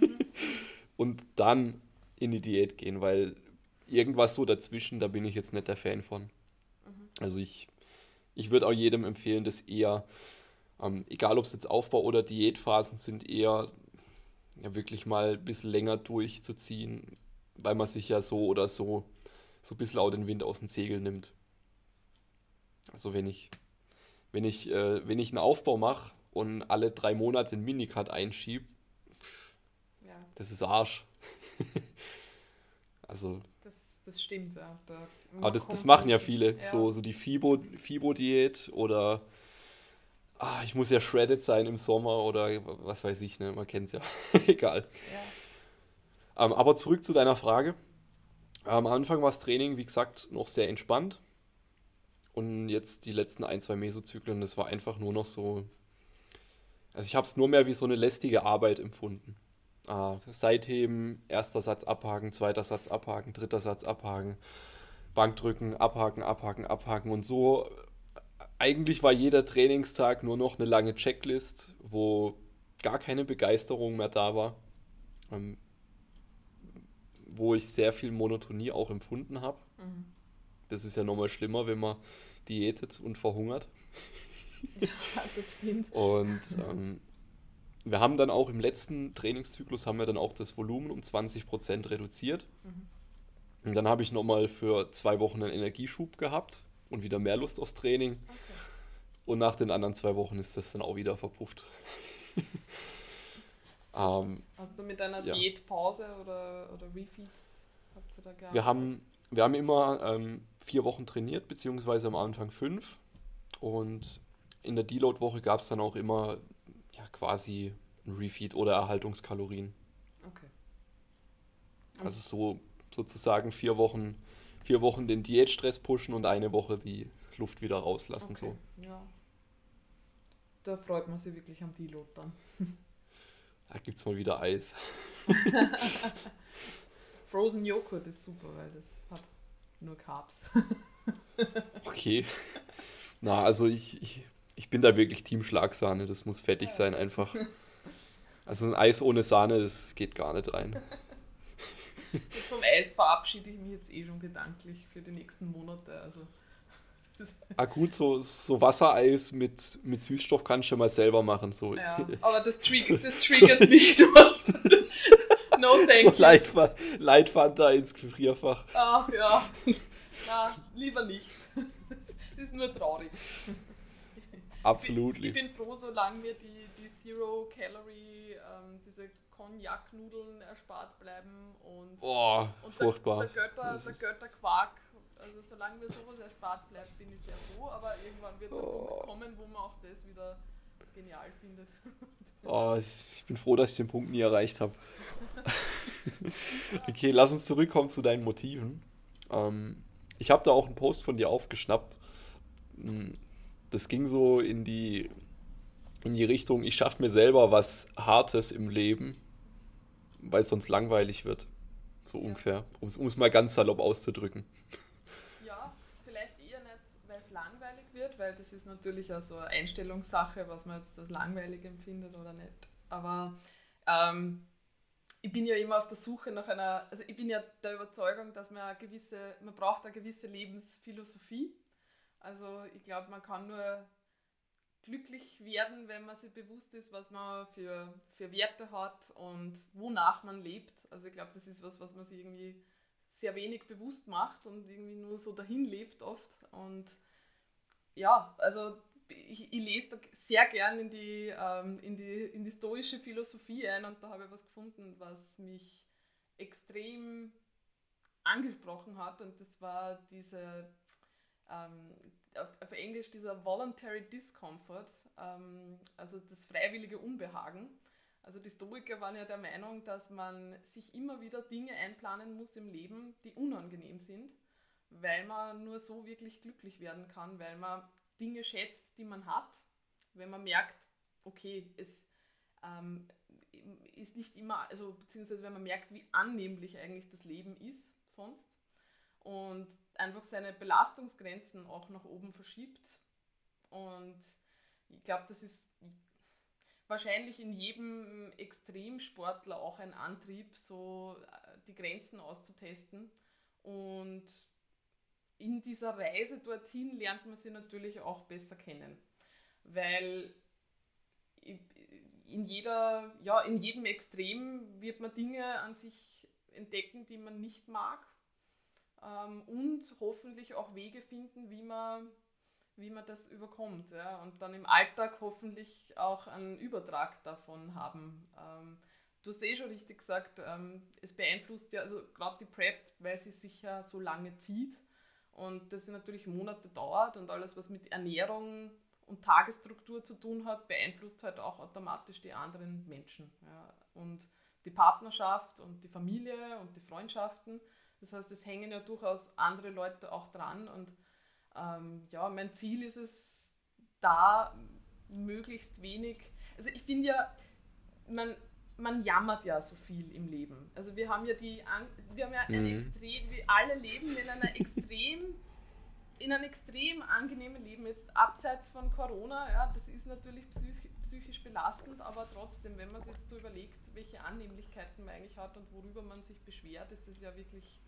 Mhm. und dann in die Diät gehen, weil irgendwas so dazwischen, da bin ich jetzt nicht der Fan von. Mhm. Also ich, ich würde auch jedem empfehlen, das eher, ähm, egal ob es jetzt Aufbau- oder Diätphasen sind, eher ja, wirklich mal ein bisschen länger durchzuziehen, weil man sich ja so oder so so ein bisschen auch den Wind aus den Segeln nimmt. Also wenn ich wenn ich, äh, wenn ich einen Aufbau mache und alle drei Monate einen Minicut einschiebe, ja. das ist Arsch. also. Das, das stimmt, ja. Da aber das, das machen ja viele. Ja. So, so die Fibo-Diät Fibo oder ah, ich muss ja shredded sein im Sommer oder was weiß ich, ne? Man kennt es ja. Egal. Ja. Ähm, aber zurück zu deiner Frage. Am Anfang war das Training, wie gesagt, noch sehr entspannt. Und jetzt die letzten ein, zwei Mesozyklen, das war einfach nur noch so. Also ich habe es nur mehr wie so eine lästige Arbeit empfunden. Ah, Seitheben, erster Satz abhaken, zweiter Satz abhaken, dritter Satz abhaken, Bankdrücken, abhaken, abhaken, abhaken und so. Eigentlich war jeder Trainingstag nur noch eine lange Checklist, wo gar keine Begeisterung mehr da war. Ähm, wo ich sehr viel Monotonie auch empfunden habe. Mhm. Das ist ja nochmal schlimmer, wenn man diätet und verhungert. Ja, das stimmt. Und ähm, wir haben dann auch im letzten Trainingszyklus haben wir dann auch das Volumen um 20% reduziert. Mhm. Und dann habe ich nochmal für zwei Wochen einen Energieschub gehabt und wieder mehr Lust aufs Training. Okay. Und nach den anderen zwei Wochen ist das dann auch wieder verpufft. ähm, Hast du mit deiner ja. Diätpause oder, oder Refeeds habt ihr da gehabt? Wir haben wir haben immer ähm, vier Wochen trainiert, beziehungsweise am Anfang fünf. Und in der Deload-Woche gab es dann auch immer quasi ein Refeed oder Erhaltungskalorien. Okay. Also so sozusagen vier Wochen, vier Wochen den Diätstress pushen und eine Woche die Luft wieder rauslassen. Okay. So. Ja. Da freut man sich wirklich am Deload dann. Da gibt es mal wieder Eis. Frozen Joghurt ist super, weil das hat nur Carbs. okay. Na, also ich, ich, ich bin da wirklich Team Schlagsahne. Das muss fettig sein einfach. Also ein Eis ohne Sahne, das geht gar nicht rein. vom Eis verabschiede ich mich jetzt eh schon gedanklich für die nächsten Monate. Also ah gut, so, so Wassereis mit, mit Süßstoff kannst du mal selber machen. So. Ja, aber das, triggert, das triggert mich. No thank so Leitfand, Leitfanta ins Gefrierfach. Ach ja. Na, lieber nicht. Das ist nur traurig. Absolut. Ich, bin froh, solange mir die, die Zero Calorie, ähm, diese Cognac-Nudeln erspart bleiben und, oh, und furchtbar. Der, der, Götter, der Götterquark. Also solange mir sowas erspart bleibt, bin ich sehr froh, aber irgendwann wird der oh. Punkt kommen, wo man auch das wieder genial findet. Oh, ich bin froh, dass ich den Punkt nie erreicht habe. okay, lass uns zurückkommen zu deinen Motiven. Ähm, ich habe da auch einen Post von dir aufgeschnappt. Das ging so in die, in die Richtung, ich schaffe mir selber was Hartes im Leben, weil es sonst langweilig wird. So ja. ungefähr, um es mal ganz salopp auszudrücken. Ja, vielleicht eher nicht, weil es langweilig wird, weil das ist natürlich auch so eine Einstellungssache, was man jetzt als langweilig empfindet oder nicht. Aber ähm, ich bin ja immer auf der Suche nach einer, also ich bin ja der Überzeugung, dass man eine gewisse, man braucht eine gewisse Lebensphilosophie. Also ich glaube, man kann nur glücklich werden, wenn man sich bewusst ist, was man für, für Werte hat und wonach man lebt. Also ich glaube, das ist was, was man sich irgendwie sehr wenig bewusst macht und irgendwie nur so dahin lebt oft. Und ja, also ich, ich lese sehr gern in die, ähm, in, die, in die stoische Philosophie ein und da habe ich was gefunden, was mich extrem angesprochen hat und das war diese, ähm, auf, auf, Englisch dieser Voluntary Discomfort, ähm, also das freiwillige Unbehagen. Also die Stoiker waren ja der Meinung, dass man sich immer wieder Dinge einplanen muss im Leben, die unangenehm sind, weil man nur so wirklich glücklich werden kann, weil man Dinge schätzt, die man hat, wenn man merkt, okay, es ähm, ist nicht immer, also beziehungsweise wenn man merkt, wie annehmlich eigentlich das Leben ist sonst und einfach seine Belastungsgrenzen auch nach oben verschiebt. Und ich glaube, das ist wahrscheinlich in jedem Extremsportler auch ein Antrieb, so äh, die Grenzen auszutesten und in dieser Reise dorthin lernt man sie natürlich auch besser kennen. Weil in, jeder, ja, in jedem Extrem wird man Dinge an sich entdecken, die man nicht mag. Ähm, und hoffentlich auch Wege finden, wie man, wie man das überkommt. Ja? Und dann im Alltag hoffentlich auch einen Übertrag davon haben. Ähm, du hast eh schon richtig gesagt, ähm, es beeinflusst ja, also gerade die Prep, weil sie sich ja so lange zieht und das natürlich Monate dauert und alles, was mit Ernährung und Tagesstruktur zu tun hat, beeinflusst halt auch automatisch die anderen Menschen. Ja. Und die Partnerschaft und die Familie und die Freundschaften. Das heißt, es hängen ja durchaus andere Leute auch dran. Und ähm, ja, mein Ziel ist es, da möglichst wenig. Also ich finde ja, man, man jammert ja so viel im Leben. Also wir haben ja die, wir haben ja ein mhm. extrem, wir alle leben in einer extrem, in einem extrem angenehmen Leben jetzt abseits von Corona. Ja, das ist natürlich psych, psychisch belastend, aber trotzdem, wenn man sich jetzt so überlegt, welche Annehmlichkeiten man eigentlich hat und worüber man sich beschwert, ist das ja wirklich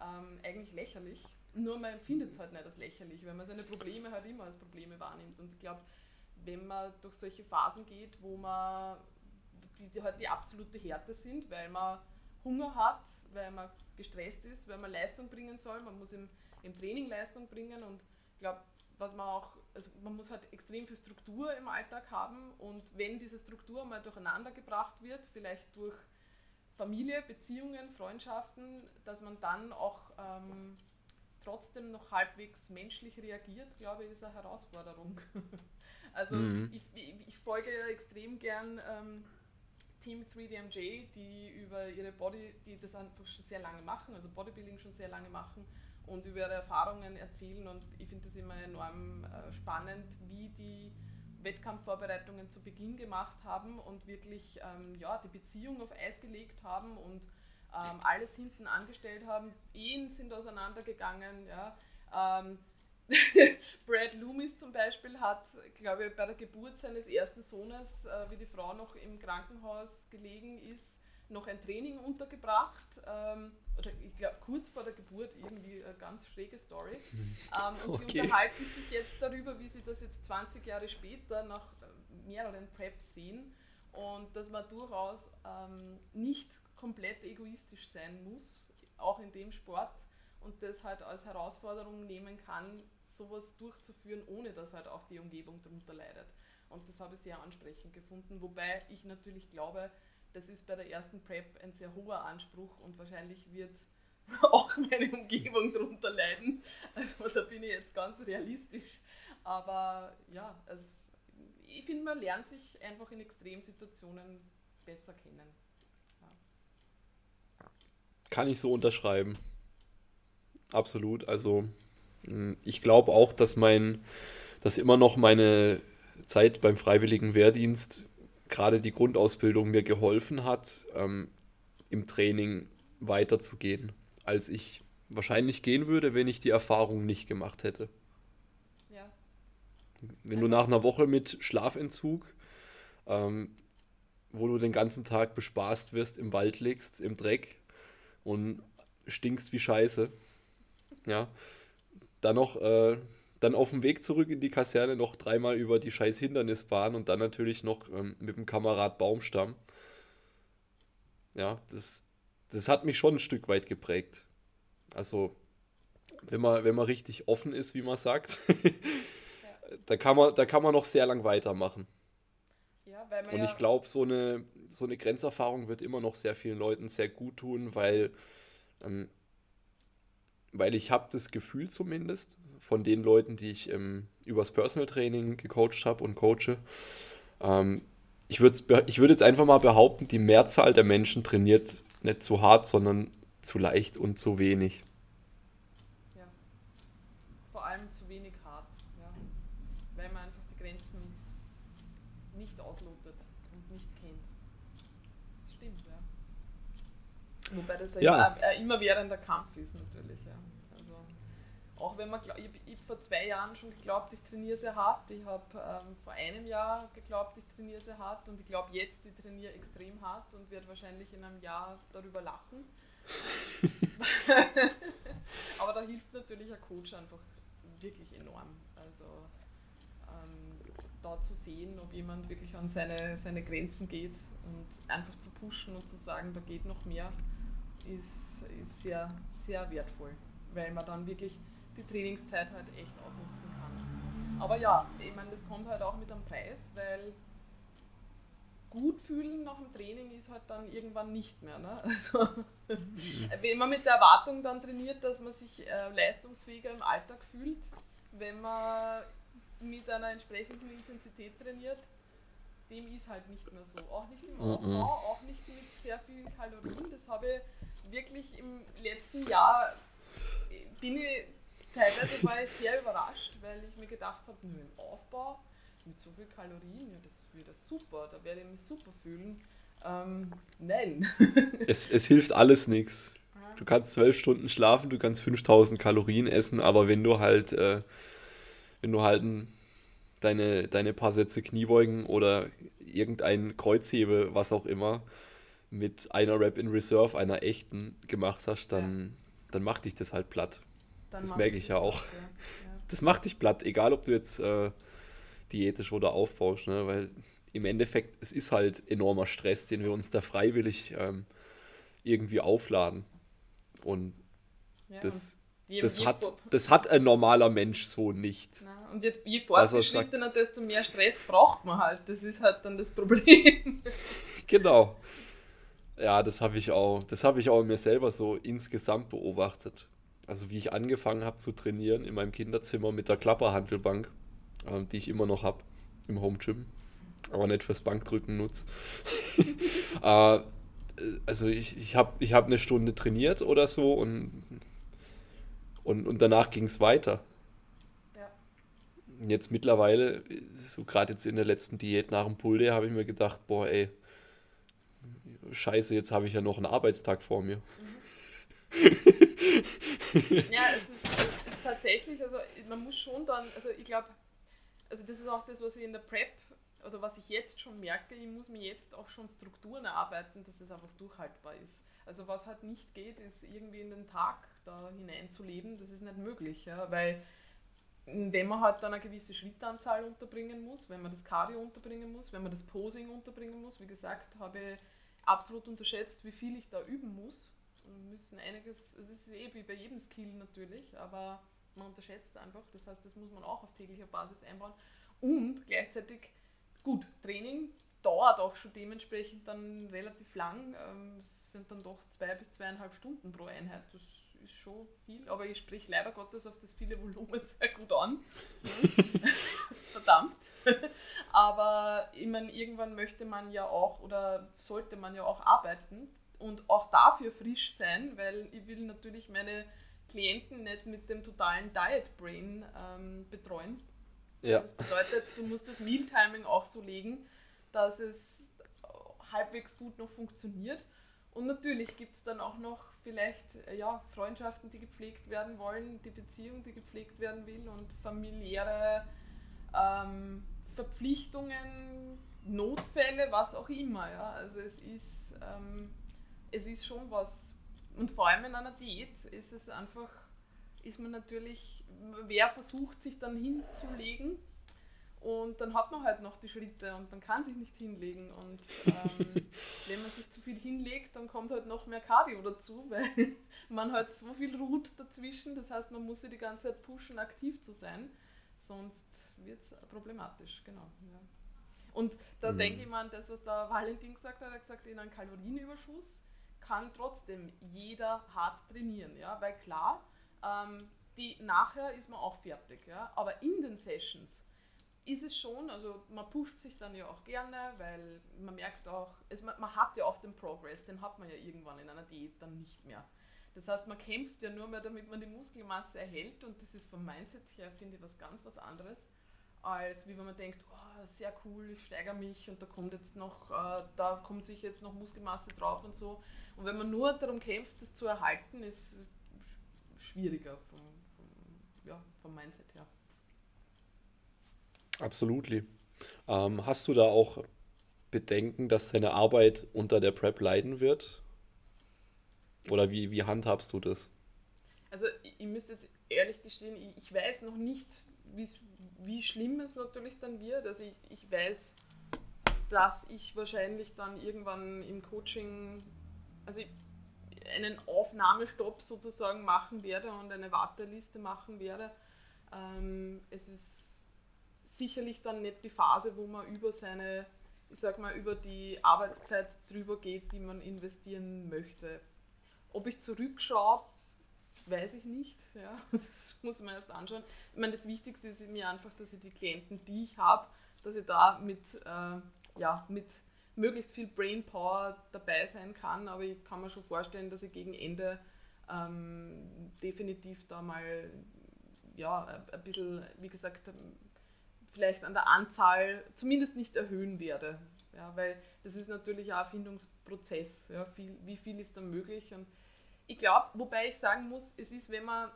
ähm, eigentlich lächerlich. Nur man empfindet es halt nicht als lächerlich, weil man seine Probleme halt immer als Probleme wahrnimmt. Und ich glaube, wenn man durch solche Phasen geht, wo man die, die halt die absolute Härte sind, weil man Hunger hat, weil man gestresst ist, weil man Leistung bringen soll. Man muss im, im Training Leistung bringen und ich glaube, was man auch, also man muss halt extrem viel Struktur im Alltag haben und wenn diese Struktur mal durcheinander gebracht wird, vielleicht durch Familie, Beziehungen, Freundschaften, dass man dann auch ähm, trotzdem noch halbwegs menschlich reagiert, glaube ich, ist eine Herausforderung. also mhm. ich, ich, ich, folge ja extrem gern ähm, Team 3DMJ, die über ihre Body, die das einfach schon sehr lange machen, also Bodybuilding schon sehr lange machen und über ihre Erfahrungen erzählen. Und ich finde das immer enorm äh, spannend, wie die Wettkampfvorbereitungen zu Beginn gemacht haben und wirklich ähm, ja, die Beziehung auf Eis gelegt haben und ähm, alles hinten angestellt haben. Ehen sind auseinandergegangen. Ja. Ähm, Brad Loomis zum Beispiel hat, glaube ich, bei der Geburt seines ersten Sohnes, äh, wie die Frau noch im Krankenhaus gelegen ist, noch ein Training untergebracht. Ähm, oder ich glaube, kurz vor der Geburt irgendwie eine ganz schräge Story. Ähm, und okay. die unterhalten sich jetzt darüber, wie sie das jetzt 20 Jahre später nach äh, mehreren Preps sehen und dass man durchaus ähm, nicht komplett egoistisch sein muss, auch in dem Sport und das halt als Herausforderung nehmen kann, sowas durchzuführen, ohne dass halt auch die Umgebung darunter leidet. Und das habe ich sehr ansprechend gefunden, wobei ich natürlich glaube, das ist bei der ersten Prep ein sehr hoher Anspruch und wahrscheinlich wird auch meine Umgebung darunter leiden. Also da bin ich jetzt ganz realistisch. Aber ja, es, ich finde, man lernt sich einfach in Extremsituationen besser kennen. Ja. Kann ich so unterschreiben. Absolut. Also hm, ich glaube auch, dass mein, dass immer noch meine Zeit beim Freiwilligen Wehrdienst, gerade die Grundausbildung, mir geholfen hat, ähm, im Training weiterzugehen, als ich wahrscheinlich gehen würde, wenn ich die Erfahrung nicht gemacht hätte. Ja. Wenn du nach einer Woche mit Schlafentzug, ähm, wo du den ganzen Tag bespaßt wirst, im Wald liegst, im Dreck und stinkst wie Scheiße, ja, dann noch, äh, dann auf dem Weg zurück in die Kaserne noch dreimal über die scheiß Hindernisbahn und dann natürlich noch ähm, mit dem Kamerad Baumstamm. Ja, das, das hat mich schon ein Stück weit geprägt. Also, wenn man, wenn man richtig offen ist, wie man sagt, ja. da, kann man, da kann man noch sehr lang weitermachen. Ja, Und ich glaube, so eine, so eine Grenzerfahrung wird immer noch sehr vielen Leuten sehr gut tun, weil, ähm, weil ich habe das Gefühl zumindest von den Leuten, die ich ähm, übers Personal Training gecoacht habe und coache, ähm, ich würde ich würd jetzt einfach mal behaupten, die Mehrzahl der Menschen trainiert nicht zu hart, sondern zu leicht und zu wenig. Ja. Vor allem zu wenig hart, ja. weil man einfach die Grenzen nicht auslotet und nicht kennt. Das stimmt, ja. Wobei das ja, ja. ein immerwährender Kampf ist natürlich, auch wenn man, ich, ich vor zwei Jahren schon geglaubt, ich trainiere sehr hart. Ich habe ähm, vor einem Jahr geglaubt, ich trainiere sehr hart und ich glaube jetzt, ich trainiere extrem hart und werde wahrscheinlich in einem Jahr darüber lachen. Aber da hilft natürlich ein Coach einfach wirklich enorm. Also ähm, da zu sehen, ob jemand wirklich an seine, seine Grenzen geht und einfach zu pushen und zu sagen, da geht noch mehr, ist, ist sehr, sehr wertvoll, weil man dann wirklich die Trainingszeit halt echt ausnutzen kann. Aber ja, ich meine, das kommt halt auch mit einem Preis, weil gut fühlen nach dem Training ist halt dann irgendwann nicht mehr. Ne? Also, wenn man mit der Erwartung dann trainiert, dass man sich äh, leistungsfähiger im Alltag fühlt, wenn man mit einer entsprechenden Intensität trainiert, dem ist halt nicht mehr so. Auch nicht im Aufbau, mhm. auch nicht mit sehr vielen Kalorien. Das habe ich wirklich im letzten Jahr, bin ich teilweise war ich sehr überrascht, weil ich mir gedacht habe, nur im Aufbau mit so viel Kalorien, ja, das wird super, da werde ich mich super fühlen. Ähm, nein. es, es hilft alles nichts. Du kannst zwölf Stunden schlafen, du kannst 5000 Kalorien essen, aber wenn du halt, äh, wenn du halt ein, deine, deine paar Sätze Kniebeugen oder irgendein Kreuzhebe, was auch immer, mit einer Rap in Reserve, einer echten gemacht hast, dann, ja. dann macht dich das halt platt. Dann das merke ich ja auch. Platt, ja. Das macht dich platt, egal ob du jetzt äh, diätisch oder aufbaust, ne? weil im Endeffekt, es ist halt enormer Stress, den wir uns da freiwillig ähm, irgendwie aufladen. Und ja, das, je, das, je hat, das hat ein normaler Mensch so nicht. Na, und je, je fortgeschrittener, desto mehr Stress braucht man halt. Das ist halt dann das Problem. genau. Ja, das habe ich auch, das habe ich auch in mir selber so insgesamt beobachtet. Also wie ich angefangen habe zu trainieren in meinem Kinderzimmer mit der Klapperhandelbank äh, die ich immer noch habe im Home Gym, aber nicht fürs Bankdrücken nutze. äh, also ich, ich habe ich hab eine Stunde trainiert oder so und, und, und danach ging es weiter. Ja. Jetzt mittlerweile, so gerade jetzt in der letzten Diät nach dem Pull habe ich mir gedacht, boah ey, scheiße, jetzt habe ich ja noch einen Arbeitstag vor mir. Mhm. ja, es ist tatsächlich, also man muss schon dann, also ich glaube, also das ist auch das, was ich in der Prep, also was ich jetzt schon merke, ich muss mir jetzt auch schon Strukturen erarbeiten, dass es einfach durchhaltbar ist. Also was halt nicht geht, ist irgendwie in den Tag da hineinzuleben, das ist nicht möglich, ja, weil wenn man halt dann eine gewisse Schrittanzahl unterbringen muss, wenn man das Cardio unterbringen muss, wenn man das Posing unterbringen muss, wie gesagt, habe ich absolut unterschätzt, wie viel ich da üben muss. Müssen einiges, es ist eh wie bei jedem Skill natürlich, aber man unterschätzt einfach. Das heißt, das muss man auch auf täglicher Basis einbauen. Und gleichzeitig, gut, Training dauert auch schon dementsprechend dann relativ lang. Ähm, es sind dann doch zwei bis zweieinhalb Stunden pro Einheit. Das ist schon viel, aber ich spreche leider Gottes auf das viele Volumen sehr gut an. Verdammt. aber ich meine, irgendwann möchte man ja auch oder sollte man ja auch arbeiten und auch dafür frisch sein, weil ich will natürlich meine Klienten nicht mit dem totalen Diet Brain ähm, betreuen. Ja. Das bedeutet, du musst das Mealtiming auch so legen, dass es halbwegs gut noch funktioniert. Und natürlich gibt es dann auch noch vielleicht ja, Freundschaften, die gepflegt werden wollen, die Beziehung, die gepflegt werden will und familiäre ähm, Verpflichtungen, Notfälle, was auch immer. Ja. Also es ist, ähm, es ist schon was. Und vor allem in einer Diät ist es einfach, ist man natürlich, wer versucht sich dann hinzulegen und dann hat man halt noch die Schritte und man kann sich nicht hinlegen. Und ähm, wenn man sich zu viel hinlegt, dann kommt halt noch mehr Cardio dazu, weil man halt so viel ruht dazwischen. Das heißt, man muss sich die ganze Zeit pushen, aktiv zu sein. Sonst wird es problematisch, genau. Ja. Und da mhm. denke ich mal an das, was der Valentin gesagt hat. Er hat gesagt, in einem Kalorienüberschuss kann trotzdem jeder hart trainieren. Ja? Weil klar, ähm, die, nachher ist man auch fertig. Ja? Aber in den Sessions ist es schon, also man pusht sich dann ja auch gerne, weil man merkt auch, es, man, man, hat ja auch den Progress, den hat man ja irgendwann in einer Diät dann nicht mehr. Das heißt, man kämpft ja nur mehr, damit man die Muskelmasse erhält und das ist vom Mindset her, finde ich, was ganz was anderes, als wie wenn man denkt, oh, sehr cool, ich steigere mich und da kommt jetzt noch, äh, da kommt sich jetzt noch Muskelmasse drauf und so. Und wenn man nur darum kämpft, das zu erhalten, ist es schwieriger vom, vom, ja, vom Mindset her. Absolut. Ähm, hast du da auch Bedenken, dass deine Arbeit unter der Prep leiden wird? Oder wie, wie handhabst du das? Also ich, ich müsste jetzt ehrlich gestehen, ich, ich weiß noch nicht, wie schlimm es natürlich dann wird. Also ich, ich weiß, dass ich wahrscheinlich dann irgendwann im Coaching, also einen Aufnahmestopp sozusagen machen werde und eine Warteliste machen werde. Ähm, es ist sicherlich dann nicht die Phase, wo man über seine, ich sag mal, über die Arbeitszeit drüber geht, die man investieren möchte. Ob ich zurückschaue, weiß ich nicht. Ja, das muss man erst anschauen. Ich meine, das Wichtigste ist mir einfach, dass ich die Klienten, die ich habe, dass ich da mit, äh, ja, mit möglichst viel Brainpower dabei sein kann. Aber ich kann mir schon vorstellen, dass ich gegen Ende ähm, definitiv da mal ja, ein bisschen, wie gesagt, vielleicht an der Anzahl zumindest nicht erhöhen werde. Ja, weil das ist natürlich ein Erfindungsprozess. Ja, viel, wie viel ist da möglich? Und ich glaube, wobei ich sagen muss, es ist, wenn man,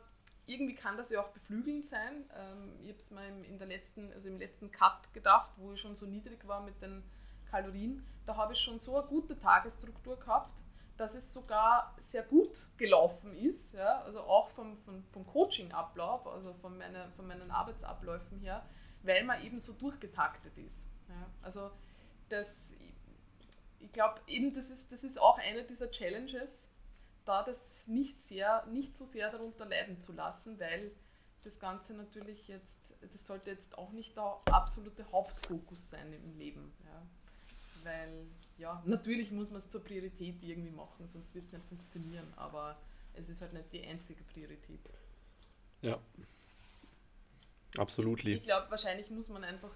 irgendwie kann das ja auch beflügelnd sein. Ähm, ich habe es mal in der letzten, also im letzten Cut gedacht, wo ich schon so niedrig war mit den Kalorien. Da habe ich schon so eine gute Tagesstruktur gehabt, dass es sogar sehr gut gelaufen ist. Ja? Also auch vom, vom, vom Coaching-Ablauf, also von, meine, von meinen Arbeitsabläufen her weil man eben so durchgetaktet ist. Ja, also das, ich glaube eben, das ist, das ist auch eine dieser Challenges, da das nicht, sehr, nicht so sehr darunter leiden zu lassen, weil das Ganze natürlich jetzt, das sollte jetzt auch nicht der absolute Hauptfokus sein im Leben. Ja. Weil, ja, natürlich muss man es zur Priorität irgendwie machen, sonst wird es nicht funktionieren, aber es ist halt nicht die einzige Priorität. Ja, Absolut. Ich glaube, wahrscheinlich muss man einfach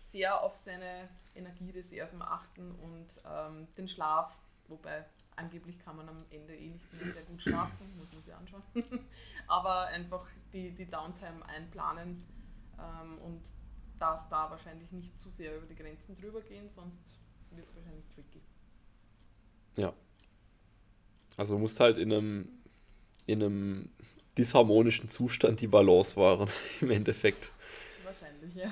sehr auf seine Energiereserven achten und ähm, den Schlaf, wobei angeblich kann man am Ende eh nicht mehr sehr gut schlafen, muss man sich anschauen, aber einfach die, die Downtime einplanen ähm, und darf da wahrscheinlich nicht zu sehr über die Grenzen drüber gehen, sonst wird es wahrscheinlich tricky. Ja. Also du musst halt in einem, in einem disharmonischen Zustand die Balance wahren, im Endeffekt. Wahrscheinlich, ja.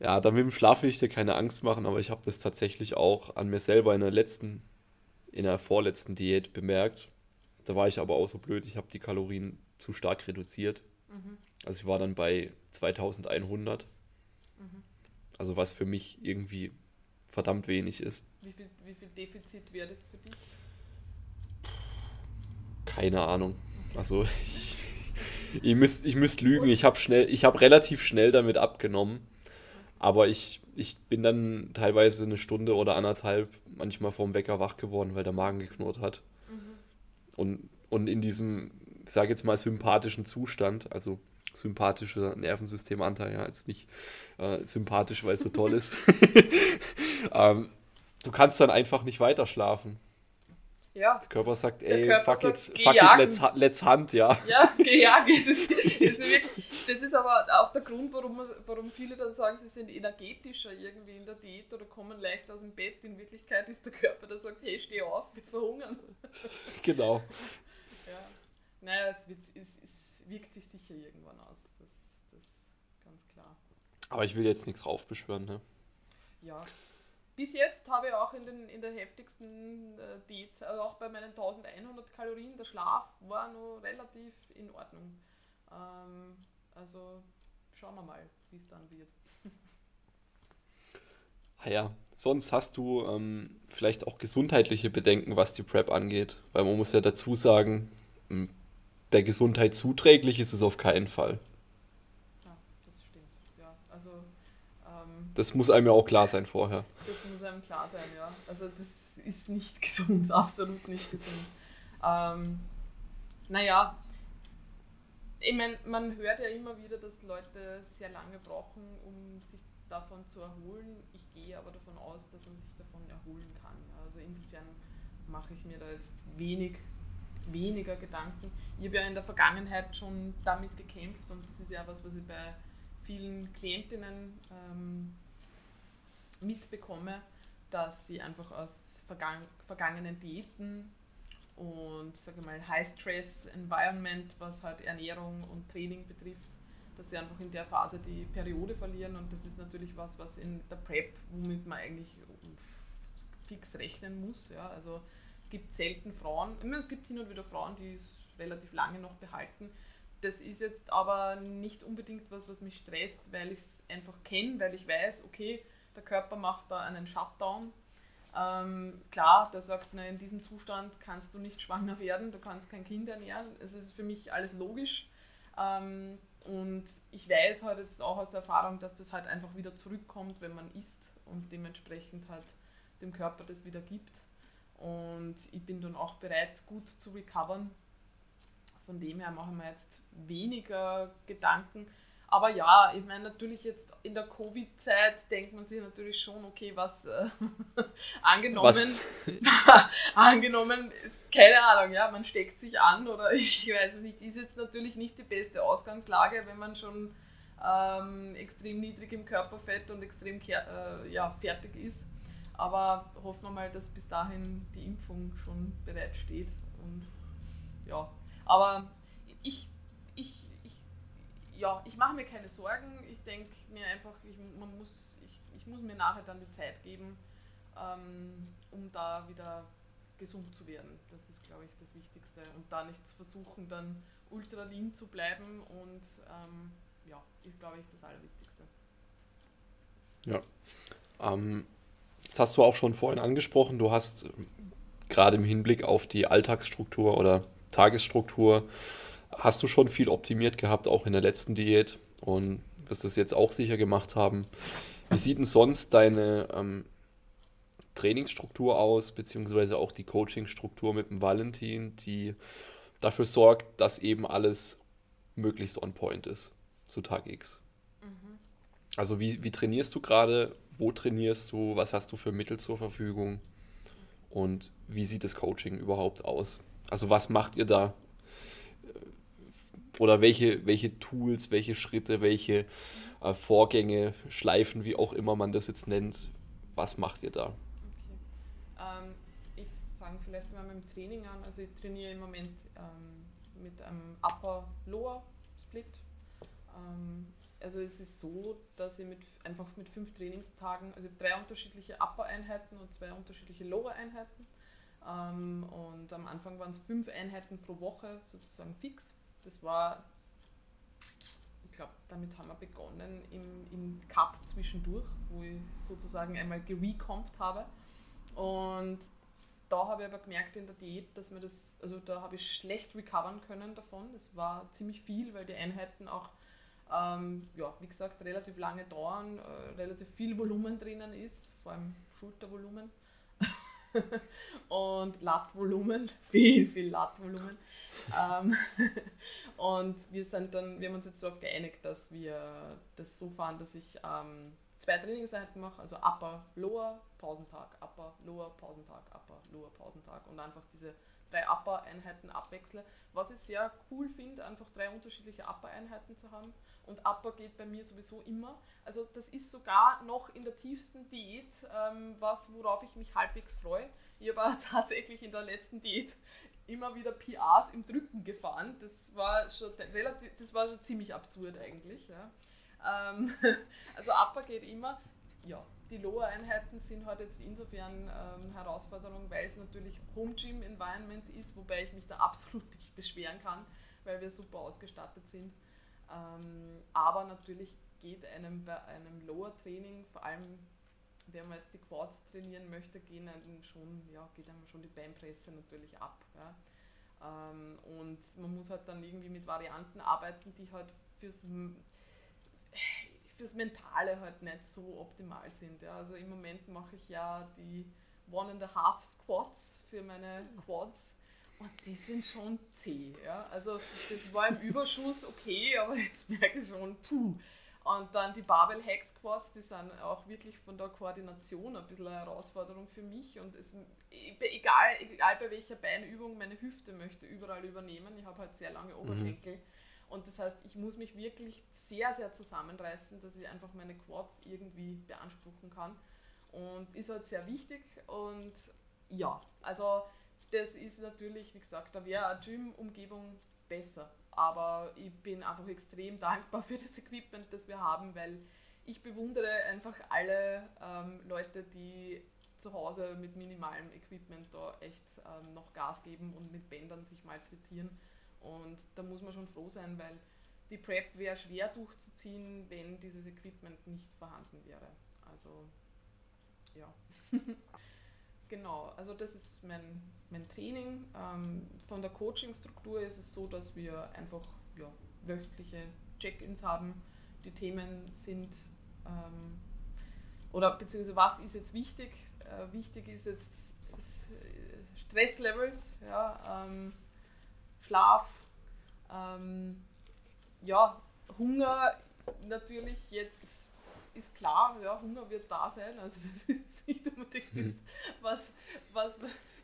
ja, dann mit dem Schlaf will ich dir keine Angst machen, aber ich habe das tatsächlich auch an mir selber in der letzten, in der vorletzten Diät bemerkt. Da war ich aber auch so blöd, ich habe die Kalorien zu stark reduziert. Mhm. Also ich war dann bei 2100. Mhm. Also was für mich irgendwie verdammt wenig ist. Wie viel, wie viel Defizit wäre das für dich? Keine Ahnung. Also ich, ich müsste ich müsst lügen. Ich habe schnell, relativ schnell damit abgenommen. Aber ich, ich bin dann teilweise eine Stunde oder anderthalb manchmal vorm Wecker wach geworden, weil der Magen geknurrt hat. Mhm. Und, und in diesem, ich sage jetzt mal, sympathischen Zustand, also sympathischer Nervensystemanteil, ja, jetzt nicht äh, sympathisch, weil es so toll ist. ähm, du kannst dann einfach nicht weiter schlafen. Ja. Der Körper sagt, ey, Körper fuck, sagt, it, fuck it, let's, let's hunt, ja. Ja, gejagt. Das ist, das, ist wirklich, das ist aber auch der Grund, warum, warum viele dann sagen, sie sind energetischer irgendwie in der Diät oder kommen leicht aus dem Bett. In Wirklichkeit ist der Körper, der sagt, hey, steh auf, wir verhungern. Genau. Ja. Naja, es, wird, es, es wirkt sich sicher irgendwann aus. Das, das ist ganz klar. Aber ich will jetzt nichts raufbeschwören, ne? Ja, bis jetzt habe ich auch in, den, in der heftigsten äh, Diät, also auch bei meinen 1100 Kalorien, der Schlaf war nur relativ in Ordnung. Ähm, also schauen wir mal, wie es dann wird. Ah ja, sonst hast du ähm, vielleicht auch gesundheitliche Bedenken, was die Prep angeht. Weil man muss ja dazu sagen, der Gesundheit zuträglich ist es auf keinen Fall. Das muss einem ja auch klar sein vorher. Das muss einem klar sein, ja. Also das ist nicht gesund, absolut nicht gesund. Ähm, naja, ich meine, man hört ja immer wieder, dass Leute sehr lange brauchen, um sich davon zu erholen. Ich gehe aber davon aus, dass man sich davon erholen kann. Also insofern mache ich mir da jetzt wenig, weniger Gedanken. Ich habe ja in der Vergangenheit schon damit gekämpft und das ist ja was, was ich bei vielen Klientinnen ähm, mitbekomme, dass sie einfach aus vergang vergangenen Diäten und sage mal High-Stress-Environment, was halt Ernährung und Training betrifft, dass sie einfach in der Phase die Periode verlieren und das ist natürlich was, was in der Prep, womit man eigentlich fix rechnen muss. Ja. Also gibt selten Frauen, es gibt hin und wieder Frauen, die es relativ lange noch behalten. Das ist jetzt aber nicht unbedingt was, was mich stresst, weil ich es einfach kenne, weil ich weiß, okay, der Körper macht da einen Shutdown. Ähm, klar, der sagt, na, in diesem Zustand kannst du nicht schwanger werden, du kannst kein Kind ernähren. Es ist für mich alles logisch. Ähm, und ich weiß halt jetzt auch aus der Erfahrung, dass das halt einfach wieder zurückkommt, wenn man isst und dementsprechend halt dem Körper das wieder gibt. Und ich bin dann auch bereit, gut zu recovern. Von dem her machen wir jetzt weniger Gedanken. Aber ja, ich meine, natürlich jetzt in der Covid-Zeit denkt man sich natürlich schon, okay, was äh, angenommen, was? angenommen ist, keine Ahnung, ja, man steckt sich an oder ich weiß es nicht, ist jetzt natürlich nicht die beste Ausgangslage, wenn man schon ähm, extrem niedrig im Körperfett und extrem äh, ja, fertig ist. Aber hoffen wir mal, dass bis dahin die Impfung schon bereitsteht. Und ja, aber ich, ich ja, ich mache mir keine Sorgen. Ich denke mir einfach, ich, man muss, ich, ich muss mir nachher dann die Zeit geben, ähm, um da wieder gesund zu werden. Das ist, glaube ich, das Wichtigste. Und da nicht zu versuchen, dann ultra zu bleiben und ähm, ja, ist, glaube ich, das Allerwichtigste. Ja. Ähm, das hast du auch schon vorhin angesprochen. Du hast ähm, gerade im Hinblick auf die Alltagsstruktur oder Tagesstruktur hast du schon viel optimiert gehabt, auch in der letzten Diät und wirst das jetzt auch sicher gemacht haben. Wie sieht denn sonst deine ähm, Trainingsstruktur aus, beziehungsweise auch die Coachingstruktur mit dem Valentin, die dafür sorgt, dass eben alles möglichst on point ist zu Tag X? Mhm. Also wie, wie trainierst du gerade? Wo trainierst du? Was hast du für Mittel zur Verfügung? Und wie sieht das Coaching überhaupt aus? Also was macht ihr da oder welche, welche Tools, welche Schritte, welche äh, Vorgänge, Schleifen, wie auch immer man das jetzt nennt, was macht ihr da? Okay. Ähm, ich fange vielleicht mal mit dem Training an. Also ich trainiere im Moment ähm, mit einem Upper-Lower-Split. Ähm, also es ist so, dass ich mit, einfach mit fünf Trainingstagen, also drei unterschiedliche Upper-Einheiten und zwei unterschiedliche Lower-Einheiten. Ähm, und am Anfang waren es fünf Einheiten pro Woche sozusagen fix. Das war, ich glaube, damit haben wir begonnen im, im Cut zwischendurch, wo ich sozusagen einmal gerecompt habe. Und da habe ich aber gemerkt in der Diät, dass mir das, also da habe ich schlecht recovern können davon. Es war ziemlich viel, weil die Einheiten auch, ähm, ja, wie gesagt, relativ lange dauern, äh, relativ viel Volumen drinnen ist, vor allem Schultervolumen. und Lattvolumen, viel, viel Lattvolumen. ähm, und wir sind dann, wir haben uns jetzt darauf geeinigt, dass wir das so fahren, dass ich ähm, zwei Trainingseinheiten mache, also Upper, Lower, Pausentag, Upper, Lower, Pausentag, Upper, Lower, Pausentag und einfach diese drei Upper-Einheiten abwechsle. Was ich sehr cool finde, einfach drei unterschiedliche Upper-Einheiten zu haben. Und Upper geht bei mir sowieso immer. Also das ist sogar noch in der tiefsten Diät ähm, was, worauf ich mich halbwegs freue. Ich habe tatsächlich in der letzten Diät immer wieder PRs im Drücken gefahren. Das war schon relativ, das war schon ziemlich absurd eigentlich. Ja. Ähm, also Upper geht immer. Ja, die Lower-Einheiten sind halt jetzt insofern ähm, Herausforderung, weil es natürlich Home Gym Environment ist, wobei ich mich da absolut nicht beschweren kann, weil wir super ausgestattet sind. Ähm, aber natürlich geht einem bei einem Lower-Training, vor allem wenn man jetzt die Quads trainieren möchte, gehen einem schon, ja, geht einem schon die Beinpresse natürlich ab. Ja. Ähm, und man muss halt dann irgendwie mit Varianten arbeiten, die halt fürs, fürs Mentale halt nicht so optimal sind. Ja. Also im Moment mache ich ja die One and a Half Squats für meine Quads. Und die sind schon zäh. Ja? Also das war im Überschuss okay, aber jetzt merke ich schon, puh, und dann die Barbell Hack Squats, die sind auch wirklich von der Koordination ein bisschen eine Herausforderung für mich. Und es, egal, egal bei welcher Beinübung, meine Hüfte möchte überall übernehmen. Ich habe halt sehr lange Oberschenkel. Mhm. Und das heißt, ich muss mich wirklich sehr, sehr zusammenreißen, dass ich einfach meine Quads irgendwie beanspruchen kann. Und ist halt sehr wichtig. Und ja, also das ist natürlich, wie gesagt, da wäre eine Gym-Umgebung besser. Aber ich bin einfach extrem dankbar für das Equipment, das wir haben, weil ich bewundere einfach alle ähm, Leute, die zu Hause mit minimalem Equipment da echt ähm, noch Gas geben und mit Bändern sich malträtieren. Und da muss man schon froh sein, weil die Prep wäre schwer durchzuziehen, wenn dieses Equipment nicht vorhanden wäre. Also ja. genau, also das ist mein, mein Training. Ähm, von der Coaching-Struktur ist es so, dass wir einfach ja, wöchentliche Check-ins haben. Die Themen sind, ähm, oder beziehungsweise was ist jetzt wichtig? Äh, wichtig ist jetzt äh, Stresslevels, ja, ähm, Schlaf, ähm, ja, Hunger natürlich jetzt ist klar, ja, Hunger wird da sein. Also das ist nicht unbedingt mhm. das, was, was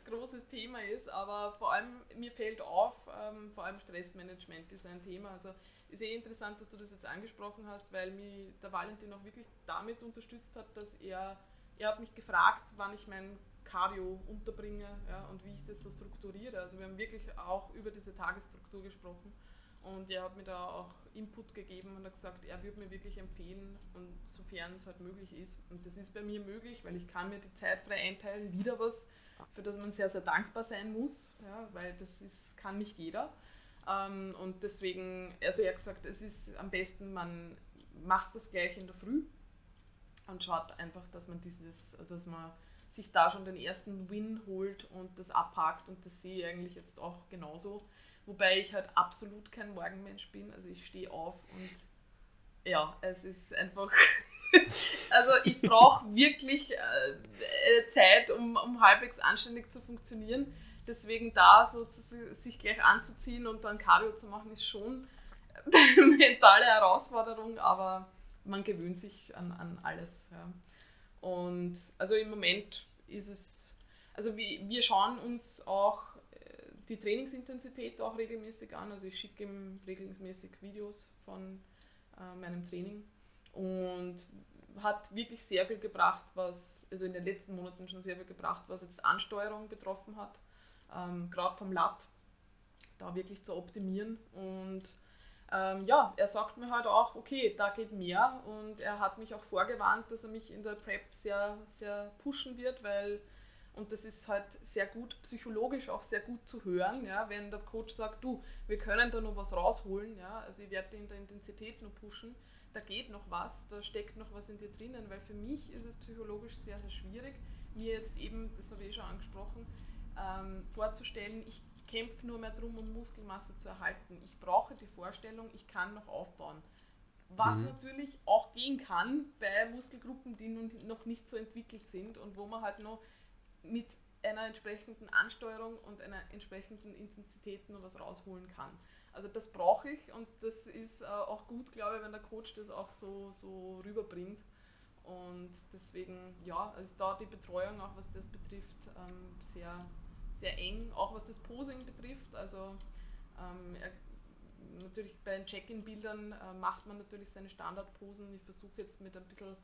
großes Thema ist, aber vor allem mir fällt auf, ähm, vor allem Stressmanagement ist ein Thema. Also ist eh interessant, dass du das jetzt angesprochen hast, weil mich der Valentin auch wirklich damit unterstützt hat, dass er, er hat mich gefragt, wann ich mein Cardio unterbringe ja, und wie ich das so strukturiere. Also wir haben wirklich auch über diese Tagesstruktur gesprochen. Und er hat mir da auch Input gegeben und hat gesagt, er würde mir wirklich empfehlen, und sofern es halt möglich ist. Und das ist bei mir möglich, weil ich kann mir die Zeit frei einteilen, wieder was, für das man sehr, sehr dankbar sein muss, ja, weil das ist, kann nicht jeder. Ähm, und deswegen, also er hat gesagt, es ist am besten, man macht das gleich in der Früh und schaut einfach, dass man dieses, also dass man sich da schon den ersten Win holt und das abhakt und das sehe ich eigentlich jetzt auch genauso Wobei ich halt absolut kein Morgenmensch bin. Also ich stehe auf und ja, es ist einfach. also ich brauche wirklich äh, Zeit, um, um halbwegs anständig zu funktionieren. Deswegen da so zu, sich gleich anzuziehen und dann Cardio zu machen, ist schon eine mentale Herausforderung, aber man gewöhnt sich an, an alles. Ja. Und also im Moment ist es, also wir, schauen uns auch die Trainingsintensität auch regelmäßig an. Also ich schicke ihm regelmäßig Videos von äh, meinem Training und hat wirklich sehr viel gebracht, was, also in den letzten Monaten schon sehr viel gebracht, was jetzt Ansteuerung betroffen hat, ähm, gerade vom Lat, da wirklich zu optimieren. Und ähm, ja, er sagt mir halt auch, okay, da geht mehr. Und er hat mich auch vorgewarnt, dass er mich in der Prep sehr, sehr pushen wird, weil und das ist halt sehr gut, psychologisch auch sehr gut zu hören, ja, wenn der Coach sagt, du, wir können da noch was rausholen, ja, also ich werde in der Intensität noch pushen, da geht noch was, da steckt noch was in dir drinnen, weil für mich ist es psychologisch sehr, sehr schwierig, mir jetzt eben, das habe ich eh schon angesprochen, ähm, vorzustellen, ich kämpfe nur mehr darum, um Muskelmasse zu erhalten. Ich brauche die Vorstellung, ich kann noch aufbauen. Was mhm. natürlich auch gehen kann bei Muskelgruppen, die noch nicht so entwickelt sind und wo man halt noch mit einer entsprechenden Ansteuerung und einer entsprechenden Intensität noch was rausholen kann. Also das brauche ich und das ist äh, auch gut, glaube ich, wenn der Coach das auch so, so rüberbringt. Und deswegen, ja, also da die Betreuung, auch was das betrifft, ähm, sehr, sehr eng, auch was das Posing betrifft. Also ähm, er, natürlich bei den Check-in-Bildern äh, macht man natürlich seine Standardposen. Ich versuche jetzt mit ein bisschen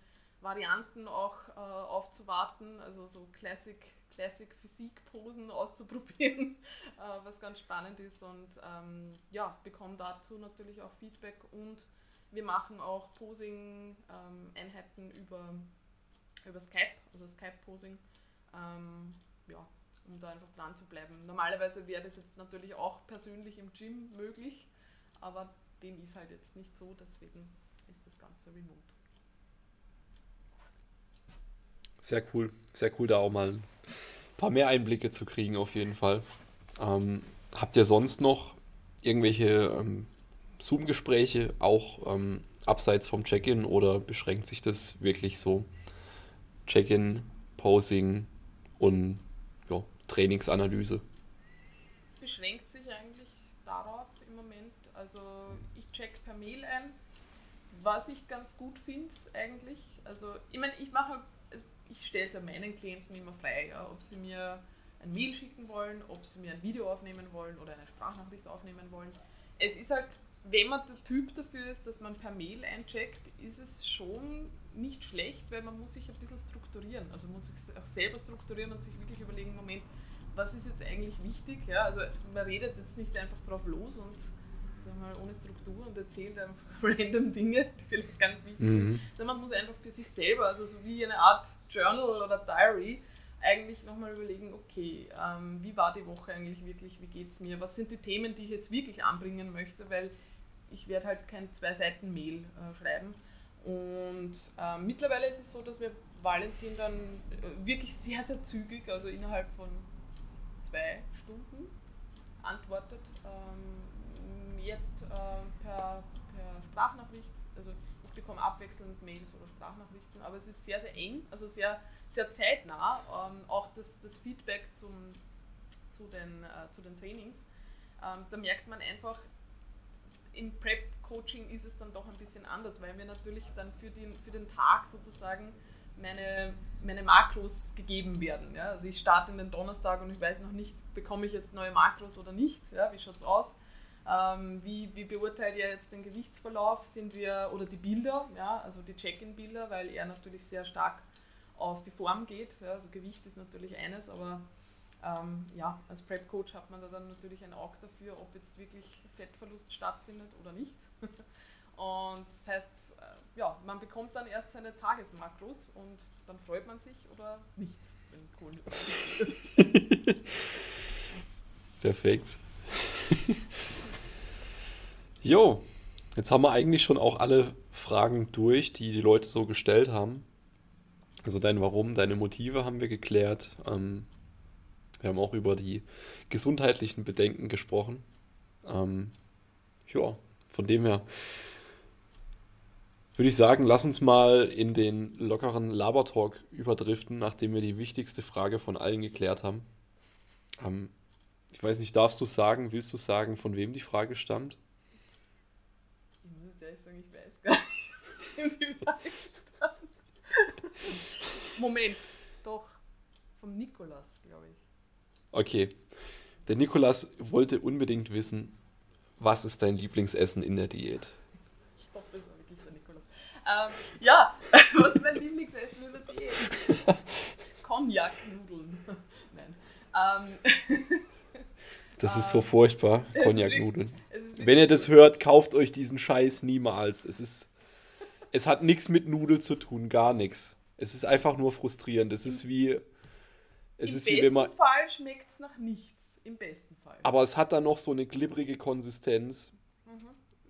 Varianten auch äh, aufzuwarten, also so Classic, Classic Physik-Posen auszuprobieren, äh, was ganz spannend ist und ähm, ja, bekomme dazu natürlich auch Feedback und wir machen auch Posing-Einheiten ähm, über, über Skype, also Skype-Posing, ähm, ja, um da einfach dran zu bleiben. Normalerweise wäre das jetzt natürlich auch persönlich im Gym möglich, aber dem ist halt jetzt nicht so, deswegen ist das Ganze remote. Sehr cool, sehr cool, da auch mal ein paar mehr Einblicke zu kriegen, auf jeden Fall. Ähm, habt ihr sonst noch irgendwelche ähm, Zoom-Gespräche auch ähm, abseits vom Check-in oder beschränkt sich das wirklich so Check-in, Posing und Trainingsanalyse? Beschränkt sich eigentlich darauf im Moment. Also ich check per Mail ein, was ich ganz gut finde eigentlich. Also ich meine, ich mache, ich stelle es ja meinen Klienten immer frei, ja, ob sie mir ein Mail schicken wollen, ob sie mir ein Video aufnehmen wollen oder eine Sprachnachricht aufnehmen wollen. Es ist halt wenn man der Typ dafür ist, dass man per Mail eincheckt, ist es schon nicht schlecht, weil man muss sich ein bisschen strukturieren. Also muss sich auch selber strukturieren und sich wirklich überlegen, Moment, was ist jetzt eigentlich wichtig? Ja, also man redet jetzt nicht einfach drauf los und mal, ohne Struktur und erzählt einfach random Dinge, die vielleicht gar nicht wichtig mhm. sind. Sondern man muss einfach für sich selber, also so wie eine Art Journal oder Diary, eigentlich nochmal überlegen, okay, ähm, wie war die Woche eigentlich wirklich, wie geht es mir, was sind die Themen, die ich jetzt wirklich anbringen möchte, weil ich werde halt kein zwei Seiten Mail äh, schreiben. Und äh, mittlerweile ist es so, dass wir Valentin dann äh, wirklich sehr, sehr zügig, also innerhalb von zwei Stunden antwortet. Ähm, jetzt äh, per, per Sprachnachricht, also ich bekomme abwechselnd Mails oder Sprachnachrichten, aber es ist sehr, sehr eng, also sehr, sehr zeitnah. Ähm, auch das, das Feedback zum, zu, den, äh, zu den Trainings. Ähm, da merkt man einfach, im Prep-Coaching ist es dann doch ein bisschen anders, weil mir natürlich dann für den, für den Tag sozusagen meine, meine Makros gegeben werden. Ja? Also ich starte in den Donnerstag und ich weiß noch nicht, bekomme ich jetzt neue Makros oder nicht. Ja? Wie schaut es aus? Ähm, wie, wie beurteilt ihr jetzt den Gewichtsverlauf? Sind wir, oder die Bilder, ja? also die Check-in-Bilder, weil er natürlich sehr stark auf die Form geht. Ja? Also Gewicht ist natürlich eines, aber ähm, ja, als Prep-Coach hat man da dann natürlich ein Auge dafür, ob jetzt wirklich Fettverlust stattfindet oder nicht. Und das heißt, äh, ja, man bekommt dann erst seine Tagesmakros und dann freut man sich oder nicht, wenn Kohlenhydrate ist. Perfekt. jo, jetzt haben wir eigentlich schon auch alle Fragen durch, die die Leute so gestellt haben. Also dein Warum, deine Motive haben wir geklärt. Ähm, wir haben auch über die gesundheitlichen Bedenken gesprochen. Ähm, ja, von dem her würde ich sagen, lass uns mal in den lockeren Labertalk überdriften, nachdem wir die wichtigste Frage von allen geklärt haben. Ähm, ich weiß nicht, darfst du sagen, willst du sagen, von wem die Frage stammt? Ich muss jetzt ehrlich sagen, ich weiß gar nicht, wem die Frage stammt. Moment, doch, vom Nikolas, glaube ich. Okay. Der Nikolas wollte unbedingt wissen, was ist dein Lieblingsessen in der Diät? Ich hoffe, es war wirklich der Nikolas. Ähm, ja, was ist mein Lieblingsessen in der Diät? Cognac-Nudeln. Nein. Ähm, das ist so furchtbar, Cognac-Nudeln. Wenn ihr das hört, kauft euch diesen Scheiß niemals. Es ist, es hat nichts mit Nudeln zu tun, gar nichts. Es ist einfach nur frustrierend. Es ist wie, es Im ist besten wie wenn man, Fall schmeckt es nach nichts. Im besten Fall. Aber es hat dann noch so eine glibbrige Konsistenz. Mhm.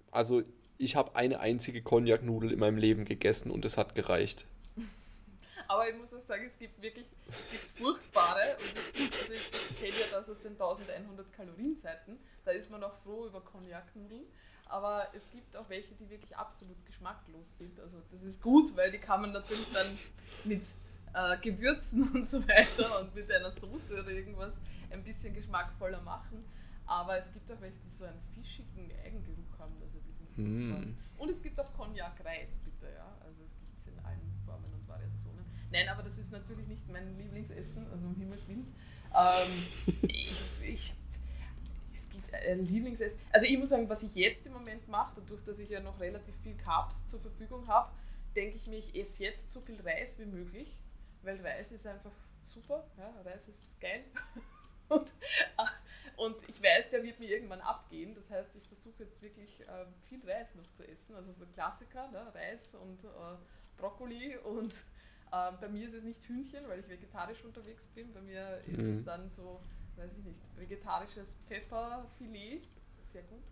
Also ich habe eine einzige Cognac-Nudel in meinem Leben gegessen und es hat gereicht. Aber ich muss auch sagen, es gibt wirklich, es gibt furchtbare, und es gibt, also ich kenne ja das aus den 1100 Kalorienzeiten, da ist man auch froh über Cognac-Nudeln. Aber es gibt auch welche, die wirklich absolut geschmacklos sind. Also das ist gut, weil die kann man natürlich dann mit äh, Gewürzen und so weiter und mit einer Soße oder irgendwas ein bisschen geschmackvoller machen. Aber es gibt auch welche, die so einen fischigen Eigengeruch haben. Also die mm. Und es gibt auch Cognac-Reis, bitte, ja. Also es gibt es in allen Formen und Nein, aber das ist natürlich nicht mein Lieblingsessen, also um Himmels Willen. Ähm, ich, ich, es gibt ein Lieblingsessen. Also ich muss sagen, was ich jetzt im Moment mache, dadurch, dass ich ja noch relativ viel Carbs zur Verfügung habe, denke ich mir, ich esse jetzt so viel Reis wie möglich, weil Reis ist einfach super, ja, Reis ist geil. und, und ich weiß, der wird mir irgendwann abgehen. Das heißt, ich versuche jetzt wirklich äh, viel Reis noch zu essen. Also so Klassiker, ne? Reis und äh, Brokkoli und äh, bei mir ist es nicht Hühnchen, weil ich vegetarisch unterwegs bin. Bei mir ist mhm. es dann so, weiß ich nicht, vegetarisches Pfefferfilet, sehr gut.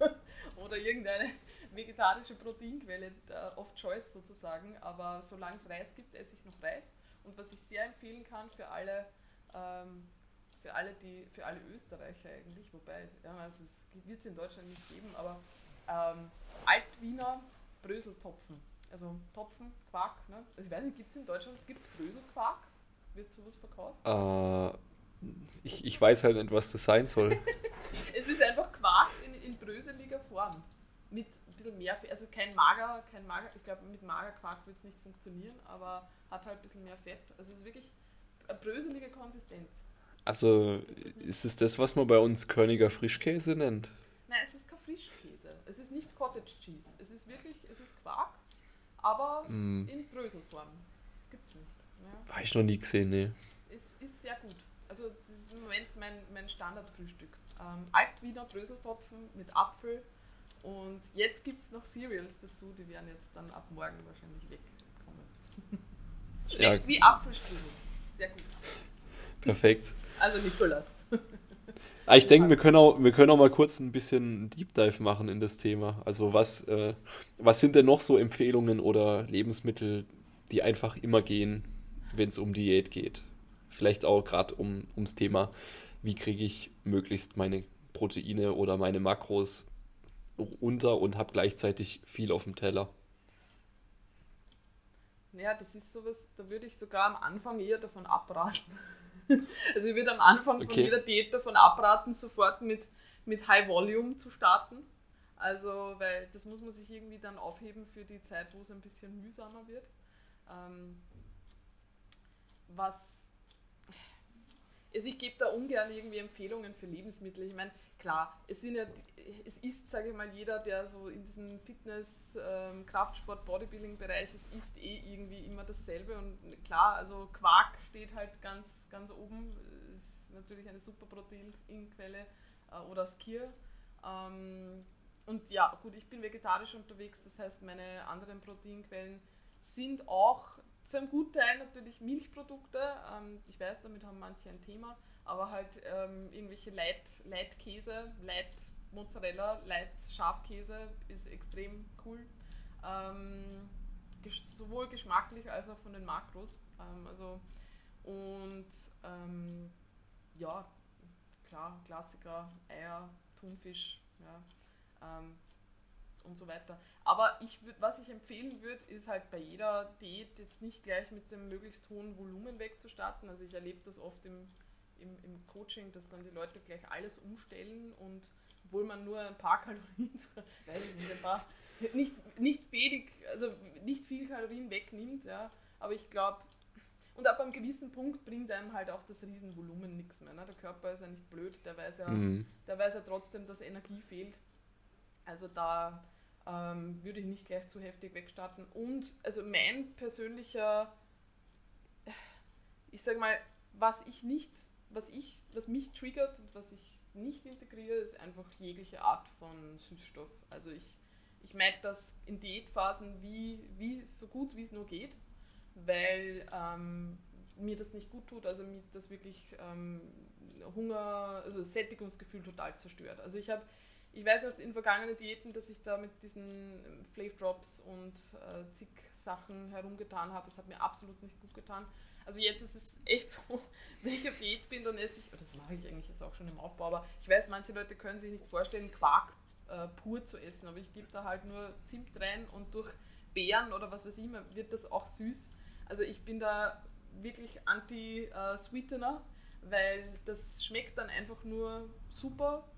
Oder irgendeine vegetarische Proteinquelle äh, of choice sozusagen. Aber solange es Reis gibt, esse ich noch Reis. Und was ich sehr empfehlen kann für alle, ähm, für alle, die, für alle Österreicher eigentlich, wobei, ja, also es wird es in Deutschland nicht geben, aber ähm, Altwiener Bröseltopfen. Also Topfen, Quark, ne? Also ich weiß nicht, gibt es in Deutschland, gibt es Bröselquark? Wird sowas verkauft? Uh, ich, ich weiß halt nicht, was das sein soll. es ist einfach Quark in, in bröseliger Form. Mit bisschen mehr, also kein mager, kein mager, ich glaube mit mager Quark wird es nicht funktionieren, aber hat halt ein bisschen mehr Fett. Also es ist wirklich eine bröselige Konsistenz. Also ist es das, was man bei uns Körniger Frischkäse nennt? Nein, es ist kein Frischkäse. Es ist nicht Cottage Cheese. Es ist wirklich, es ist Quark, aber mm. in Bröselform. Gibt's nicht. Ja. Habe ich noch nie gesehen, ne. Es ist sehr gut. Also das ist im Moment mein, mein Standardfrühstück. Ähm, Altwiener Bröseltopfen mit Apfel und jetzt gibt es noch Cereals dazu, die werden jetzt dann ab morgen wahrscheinlich wegkommen. Schmeckt ja. wie Apfelstrudel. Sehr gut. Perfekt. Also Nikolas. Ah, ich denke, wir können, auch, wir können auch mal kurz ein bisschen Deep Dive machen in das Thema. Also was, äh, was sind denn noch so Empfehlungen oder Lebensmittel, die einfach immer gehen, wenn es um Diät geht? Vielleicht auch gerade um, ums Thema, wie kriege ich möglichst meine Proteine oder meine Makros unter und habe gleichzeitig viel auf dem Teller. Ja, das ist sowas, da würde ich sogar am Anfang eher davon abraten. also ich würde am Anfang okay. von jeder Diät davon abraten, sofort mit, mit High Volume zu starten. Also, weil das muss man sich irgendwie dann aufheben für die Zeit, wo es ein bisschen mühsamer wird. Ähm, was. Also ich gebe da ungern irgendwie Empfehlungen für Lebensmittel. Ich meine, klar, es sind ja, es ist, sage ich mal, jeder, der so in diesem Fitness, ähm, Kraftsport, Bodybuilding-Bereich ist, isst eh irgendwie immer dasselbe. Und klar, also Quark steht halt ganz, ganz oben, ist natürlich eine super Proteinquelle äh, oder Skier. Ähm, und ja, gut, ich bin vegetarisch unterwegs, das heißt, meine anderen Proteinquellen sind auch zu einem guten Teil natürlich Milchprodukte. Ähm, ich weiß, damit haben manche ein Thema aber halt ähm, irgendwelche Leit, Leitkäse, Leit Mozzarella, Leit Schafkäse ist extrem cool. Ähm, sowohl geschmacklich als auch von den Makros. Ähm, also, und ähm, ja, klar, Klassiker, Eier, Thunfisch, ja, ähm, und so weiter. Aber ich würd, was ich empfehlen würde, ist halt bei jeder Diät jetzt nicht gleich mit dem möglichst hohen Volumen wegzustarten. Also ich erlebe das oft im im, im Coaching, dass dann die Leute gleich alles umstellen und obwohl man nur ein paar Kalorien, weiß ich nicht, ein paar, nicht, nicht wenig, also nicht viel Kalorien wegnimmt, ja, aber ich glaube, und ab einem gewissen Punkt bringt einem halt auch das Riesenvolumen nichts mehr. Ne? Der Körper ist ja nicht blöd, der weiß ja, mhm. der weiß ja trotzdem, dass Energie fehlt. Also da ähm, würde ich nicht gleich zu heftig wegstarten. Und also mein persönlicher, ich sag mal, was ich nicht was ich, was mich triggert und was ich nicht integriere, ist einfach jegliche Art von Süßstoff. Also ich, ich merke das in Diätphasen wie, wie so gut wie es nur geht, weil ähm, mir das nicht gut tut, also mir das wirklich ähm, Hunger, also das Sättigungsgefühl total zerstört. Also ich habe, ich weiß auch in vergangenen Diäten, dass ich da mit diesen Flav Drops und äh, zig Sachen herumgetan habe. Das hat mir absolut nicht gut getan. Also jetzt ist es echt so, wenn ich auf Diät bin, dann esse ich, oh, das mache ich eigentlich jetzt auch schon im Aufbau, aber ich weiß, manche Leute können sich nicht vorstellen, Quark äh, pur zu essen, aber ich gebe da halt nur Zimt rein und durch Beeren oder was weiß ich wird das auch süß. Also ich bin da wirklich anti-Sweetener, weil das schmeckt dann einfach nur super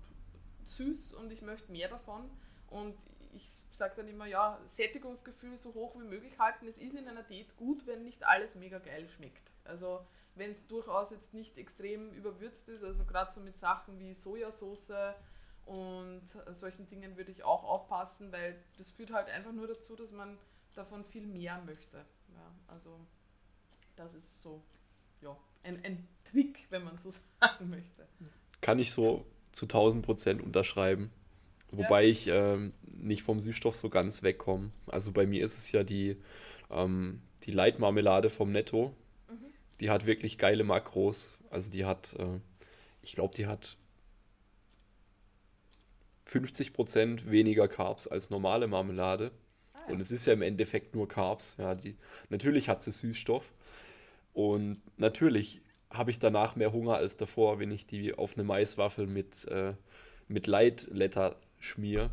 süß und ich möchte mehr davon. Und ich sage dann immer, ja, Sättigungsgefühl so hoch wie möglich halten. Es ist in einer Diät gut, wenn nicht alles mega geil schmeckt. Also wenn es durchaus jetzt nicht extrem überwürzt ist, also gerade so mit Sachen wie Sojasauce und solchen Dingen würde ich auch aufpassen, weil das führt halt einfach nur dazu, dass man davon viel mehr möchte. Ja, also das ist so ja, ein, ein Trick, wenn man so sagen möchte. Kann ich so zu 1000 Prozent unterschreiben. Wobei ja. ich ähm, nicht vom Süßstoff so ganz wegkomme. Also bei mir ist es ja die, ähm, die Leitmarmelade vom Netto. Mhm. Die hat wirklich geile Makros. Also die hat, äh, ich glaube, die hat 50% weniger Carbs als normale Marmelade. Ah. Und es ist ja im Endeffekt nur Carbs. Ja, die, natürlich hat sie Süßstoff. Und natürlich habe ich danach mehr Hunger als davor, wenn ich die auf eine Maiswaffel mit, äh, mit Leitletter schmier.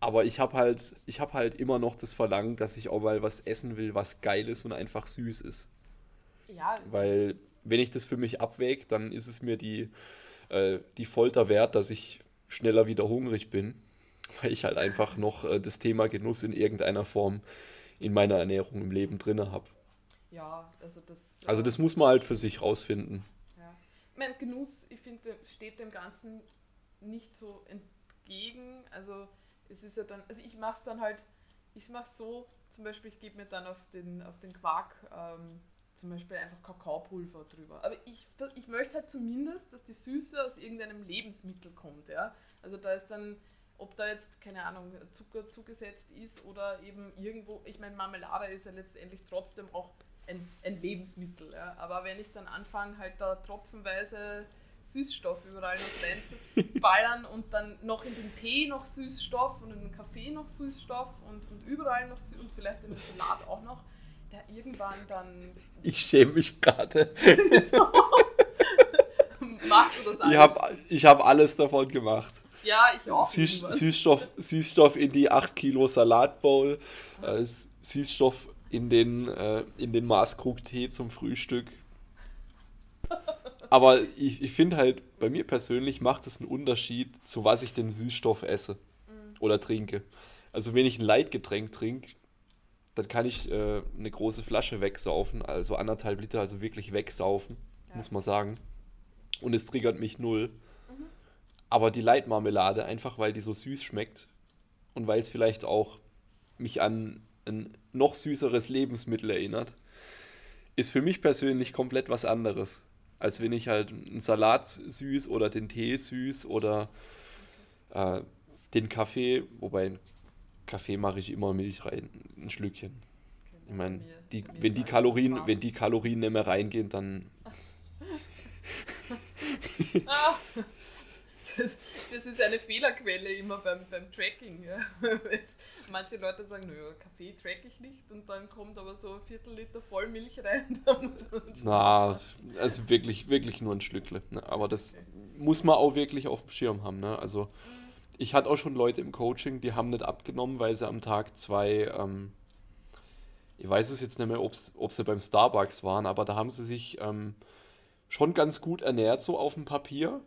Aber ich habe halt, ich habe halt immer noch das Verlangen, dass ich auch mal was essen will, was geil ist und einfach süß ist. Ja. Weil wenn ich das für mich abwäge, dann ist es mir die, äh, die Folter wert, dass ich schneller wieder hungrig bin, weil ich halt einfach noch äh, das Thema Genuss in irgendeiner Form in meiner Ernährung im Leben drin habe. Ja, also das. Also das muss man halt für sich rausfinden. Ja. Mein Genuss, ich finde, steht dem Ganzen nicht so entgegen. Also es ist ja dann, also ich mache es dann halt, ich mache es so, zum Beispiel, ich gebe mir dann auf den, auf den Quark ähm, zum Beispiel einfach Kakaopulver drüber. Aber ich, ich möchte halt zumindest, dass die Süße aus irgendeinem Lebensmittel kommt. Ja? Also da ist dann, ob da jetzt, keine Ahnung, Zucker zugesetzt ist oder eben irgendwo, ich meine, Marmelade ist ja letztendlich trotzdem auch ein, ein Lebensmittel. Ja? Aber wenn ich dann anfange, halt da tropfenweise Süßstoff überall noch reinzuballern und dann noch in den Tee noch Süßstoff und in den Kaffee noch Süßstoff und, und überall noch Süß und vielleicht in den Salat auch noch, der irgendwann dann. Ich schäme mich gerade. so. Machst du das alles? Ich habe ich hab alles davon gemacht. Ja, ich auch. Süß, Süßstoff, Süßstoff in die 8 Kilo Salatbowl, äh, Süßstoff in den, äh, in den Maßkrug-Tee zum Frühstück. Aber ich, ich finde halt, bei mir persönlich macht es einen Unterschied, zu was ich den Süßstoff esse mhm. oder trinke. Also wenn ich ein Leitgetränk trinke, dann kann ich äh, eine große Flasche wegsaufen, also anderthalb Liter, also wirklich wegsaufen, ja. muss man sagen. Und es triggert mich null. Mhm. Aber die Leitmarmelade, einfach weil die so süß schmeckt und weil es vielleicht auch mich an ein noch süßeres Lebensmittel erinnert, ist für mich persönlich komplett was anderes. Als wenn ich halt einen Salat süß oder den Tee süß oder äh, den Kaffee, wobei Kaffee mache ich immer Milch rein, ein Schlückchen. Ich meine, die, wenn, die Kalorien, wenn die Kalorien nicht mehr reingehen, dann. das, das, ist eine Fehlerquelle immer beim, beim Tracking. Ja. manche Leute sagen, naja, Kaffee track ich nicht und dann kommt aber so ein Viertel Liter Vollmilch rein. Na, also wirklich, wirklich nur ein Schlückle. Ne? Aber das okay. muss man auch wirklich auf dem Schirm haben. Ne? Also. Ich hatte auch schon Leute im Coaching, die haben nicht abgenommen, weil sie am Tag zwei, ähm, ich weiß es jetzt nicht mehr, ob sie beim Starbucks waren, aber da haben sie sich ähm, schon ganz gut ernährt, so auf dem Papier.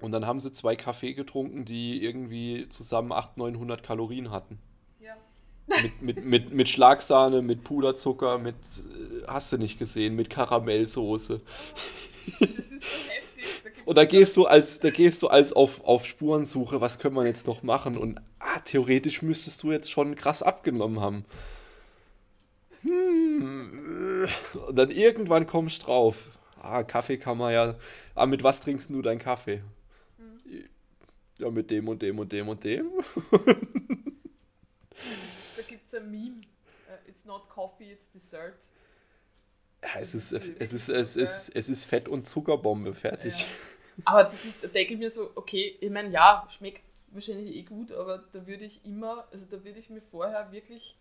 Und dann haben sie zwei Kaffee getrunken, die irgendwie zusammen 800, 900 Kalorien hatten. Ja. Mit, mit, mit, mit Schlagsahne, mit Puderzucker, mit, äh, hast du nicht gesehen, mit Karamellsoße. Oh, das ist so heftig. Und da gehst du als, da gehst du als auf, auf Spurensuche, was können wir jetzt noch machen? Und ah, theoretisch müsstest du jetzt schon krass abgenommen haben. Hm. Und dann irgendwann kommst du drauf. Ah, Kaffee kann man ja. Ah, mit was trinkst du deinen Kaffee? Ja, mit dem und dem und dem und dem. da gibt es ein Meme. Uh, it's not coffee, it's dessert. Ja, es ist, es ist, es ist, es ist Fett und Zuckerbombe, fertig. Ja. Aber das ist, da denke ich mir so, okay, ich meine, ja, schmeckt wahrscheinlich eh gut, aber da würde ich immer, also da würde ich mir vorher wirklich,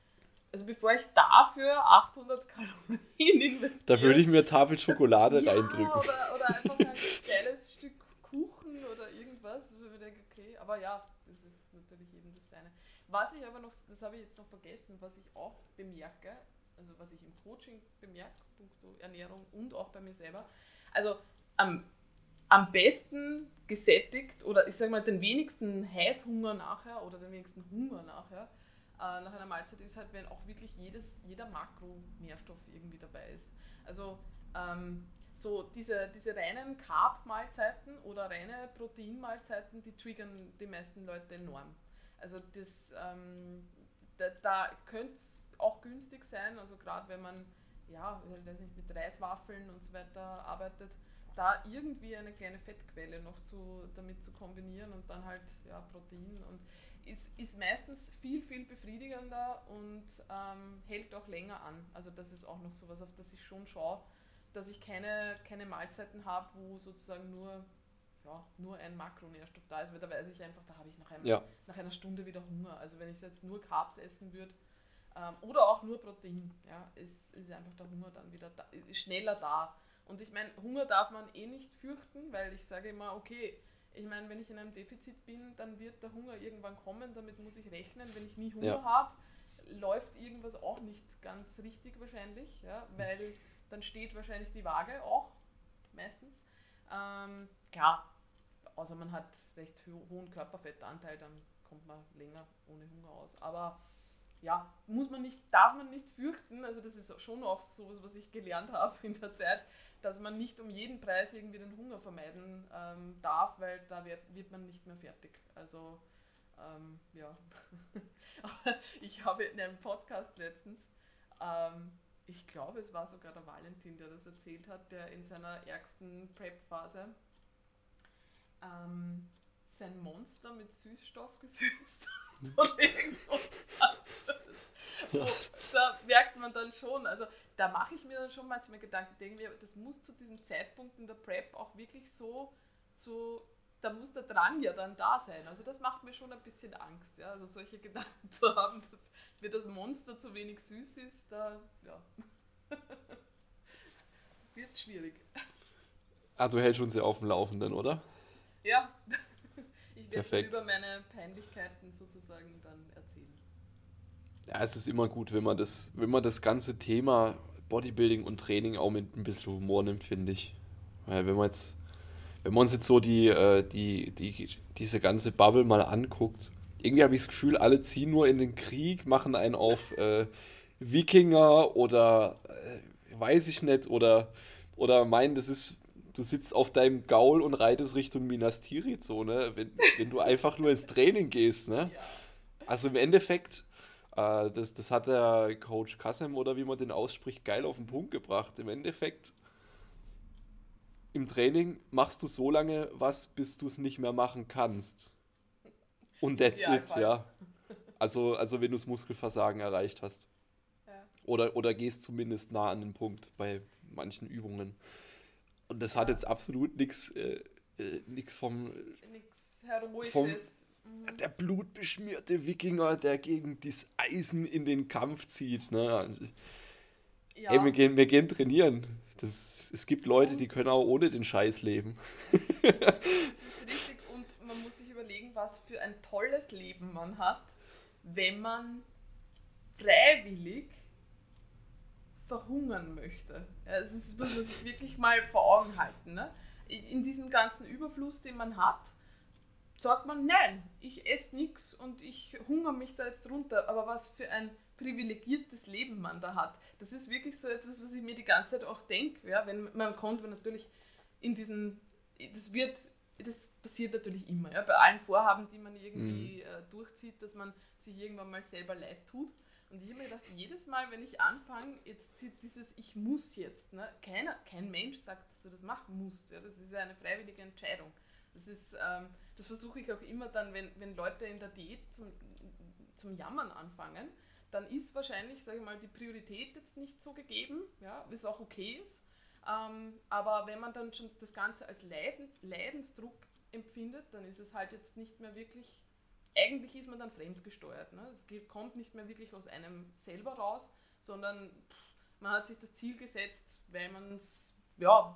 also bevor ich dafür 800 Kalorien investiere. Da würde ich mir Tafel Schokolade ja, reindrücken. Oder, oder einfach ein geiles Stück Kuchen oder irgendwas, wo ich denke, okay, aber ja, das ist natürlich eben das Seine. Was ich aber noch, das habe ich jetzt noch vergessen, was ich auch bemerke, also was ich im Coaching bemerke, punkto Ernährung und auch bei mir selber, also am am besten gesättigst oder ich sage mal den wenigsten Heißhunger nachher oder den wenigsten Hunger nachher äh, nach einer Mahlzeit ist halt, wenn auch wirklich jedes, jeder Makronährstoff irgendwie dabei ist. Also ähm, so diese, diese reinen Carb-Mahlzeiten oder reine Protein-Mahlzeiten, die triggern die meisten Leute enorm. Also das, ähm, da, da könnte es auch günstig sein, also gerade wenn man ja, weiß nicht, mit Reiswaffeln und so weiter arbeitet, da irgendwie eine kleine Fettquelle noch zu, damit zu kombinieren und dann halt ja, Protein und ist, ist meistens viel, viel befriedigender und ähm, hält auch länger an. Also das ist auch noch so was, auf das ich schon schaue, dass ich keine, keine Mahlzeiten habe, wo sozusagen nur, ja, nur ein Makronährstoff da ist, weil da weiß ich einfach, da habe ich nach, einem, ja. nach einer Stunde wieder Hunger. Also wenn ich jetzt nur Carbs essen würde ähm, oder auch nur Protein, ja, ist, ist einfach der Hunger dann wieder da, ist schneller da. Und ich meine, Hunger darf man eh nicht fürchten, weil ich sage immer, okay, ich meine, wenn ich in einem Defizit bin, dann wird der Hunger irgendwann kommen, damit muss ich rechnen. Wenn ich nie Hunger ja. habe, läuft irgendwas auch nicht ganz richtig wahrscheinlich, ja, weil dann steht wahrscheinlich die Waage auch meistens. Ähm, klar, außer man hat recht hohen Körperfettanteil, dann kommt man länger ohne Hunger aus. Aber ja, muss man nicht, darf man nicht fürchten. Also das ist schon auch so, was ich gelernt habe in der Zeit, dass man nicht um jeden Preis irgendwie den Hunger vermeiden ähm, darf, weil da wird, wird man nicht mehr fertig. Also ähm, ja, ich habe in einem Podcast letztens, ähm, ich glaube es war sogar der Valentin, der das erzählt hat, der in seiner ärgsten Prep-Phase ähm, sein Monster mit Süßstoff gesüßt hat. da merkt man dann schon, also da mache ich mir dann schon manchmal Gedanken, denke mir, das muss zu diesem Zeitpunkt in der Prep auch wirklich so zu, da muss der Drang ja dann da sein. Also das macht mir schon ein bisschen Angst, ja, also solche Gedanken zu haben, dass mir das Monster zu wenig süß ist, da, ja, wird schwierig. Ah, du hältst uns ja auf dem Laufenden, oder? Ja, ich werde über meine Peinlichkeiten sozusagen dann erzählen ja, es ist immer gut, wenn man das, wenn man das ganze Thema Bodybuilding und Training auch mit ein bisschen Humor nimmt, finde ich. Weil wenn man jetzt, wenn man uns jetzt so die, äh, die, die, diese ganze Bubble mal anguckt, irgendwie habe ich das Gefühl, alle ziehen nur in den Krieg, machen einen auf äh, Wikinger oder äh, weiß ich nicht, oder, oder meinen, das ist, du sitzt auf deinem Gaul und reitest Richtung Minas Tirith, so, ne? Wenn, wenn du einfach nur ins Training gehst, ne? Also im Endeffekt äh, das, das hat der Coach Kassem oder wie man den ausspricht, geil auf den Punkt gebracht. Im Endeffekt, im Training machst du so lange was, bis du es nicht mehr machen kannst. Und that's ja, it, ja. Also, also wenn du das Muskelversagen erreicht hast. Ja. Oder, oder gehst zumindest nah an den Punkt bei manchen Übungen. Und das ja. hat jetzt absolut nichts äh, äh, vom. Nichts Heroisches. Vom, Mhm. der blutbeschmierte Wikinger, der gegen das Eisen in den Kampf zieht. Ne? Ja. Ey, wir gehen, wir gehen trainieren. Das, es gibt Leute, die können auch ohne den Scheiß leben. Das ist, das ist richtig und man muss sich überlegen, was für ein tolles Leben man hat, wenn man freiwillig verhungern möchte. Ja, das ist, muss man sich wirklich mal vor Augen halten. Ne? In diesem ganzen Überfluss, den man hat, sagt man, nein, ich esse nichts und ich hungere mich da jetzt runter. Aber was für ein privilegiertes Leben man da hat. Das ist wirklich so etwas, was ich mir die ganze Zeit auch denke. Ja, wenn man kommt, wenn natürlich in diesen, das wird, das passiert natürlich immer, ja, bei allen Vorhaben, die man irgendwie mhm. äh, durchzieht, dass man sich irgendwann mal selber leid tut. Und ich habe mir gedacht, jedes Mal, wenn ich anfange, jetzt dieses Ich muss jetzt, ne? Keiner, kein Mensch sagt, dass du das machen musst. Ja? Das ist ja eine freiwillige Entscheidung. Das ist, ähm, das versuche ich auch immer dann, wenn, wenn Leute in der Diät zum, zum Jammern anfangen, dann ist wahrscheinlich, sage ich mal, die Priorität jetzt nicht so gegeben, ja, was auch okay ist. Ähm, aber wenn man dann schon das Ganze als Leiden, Leidensdruck empfindet, dann ist es halt jetzt nicht mehr wirklich, eigentlich ist man dann fremdgesteuert. Ne? Es kommt nicht mehr wirklich aus einem selber raus, sondern man hat sich das Ziel gesetzt, weil man es ja,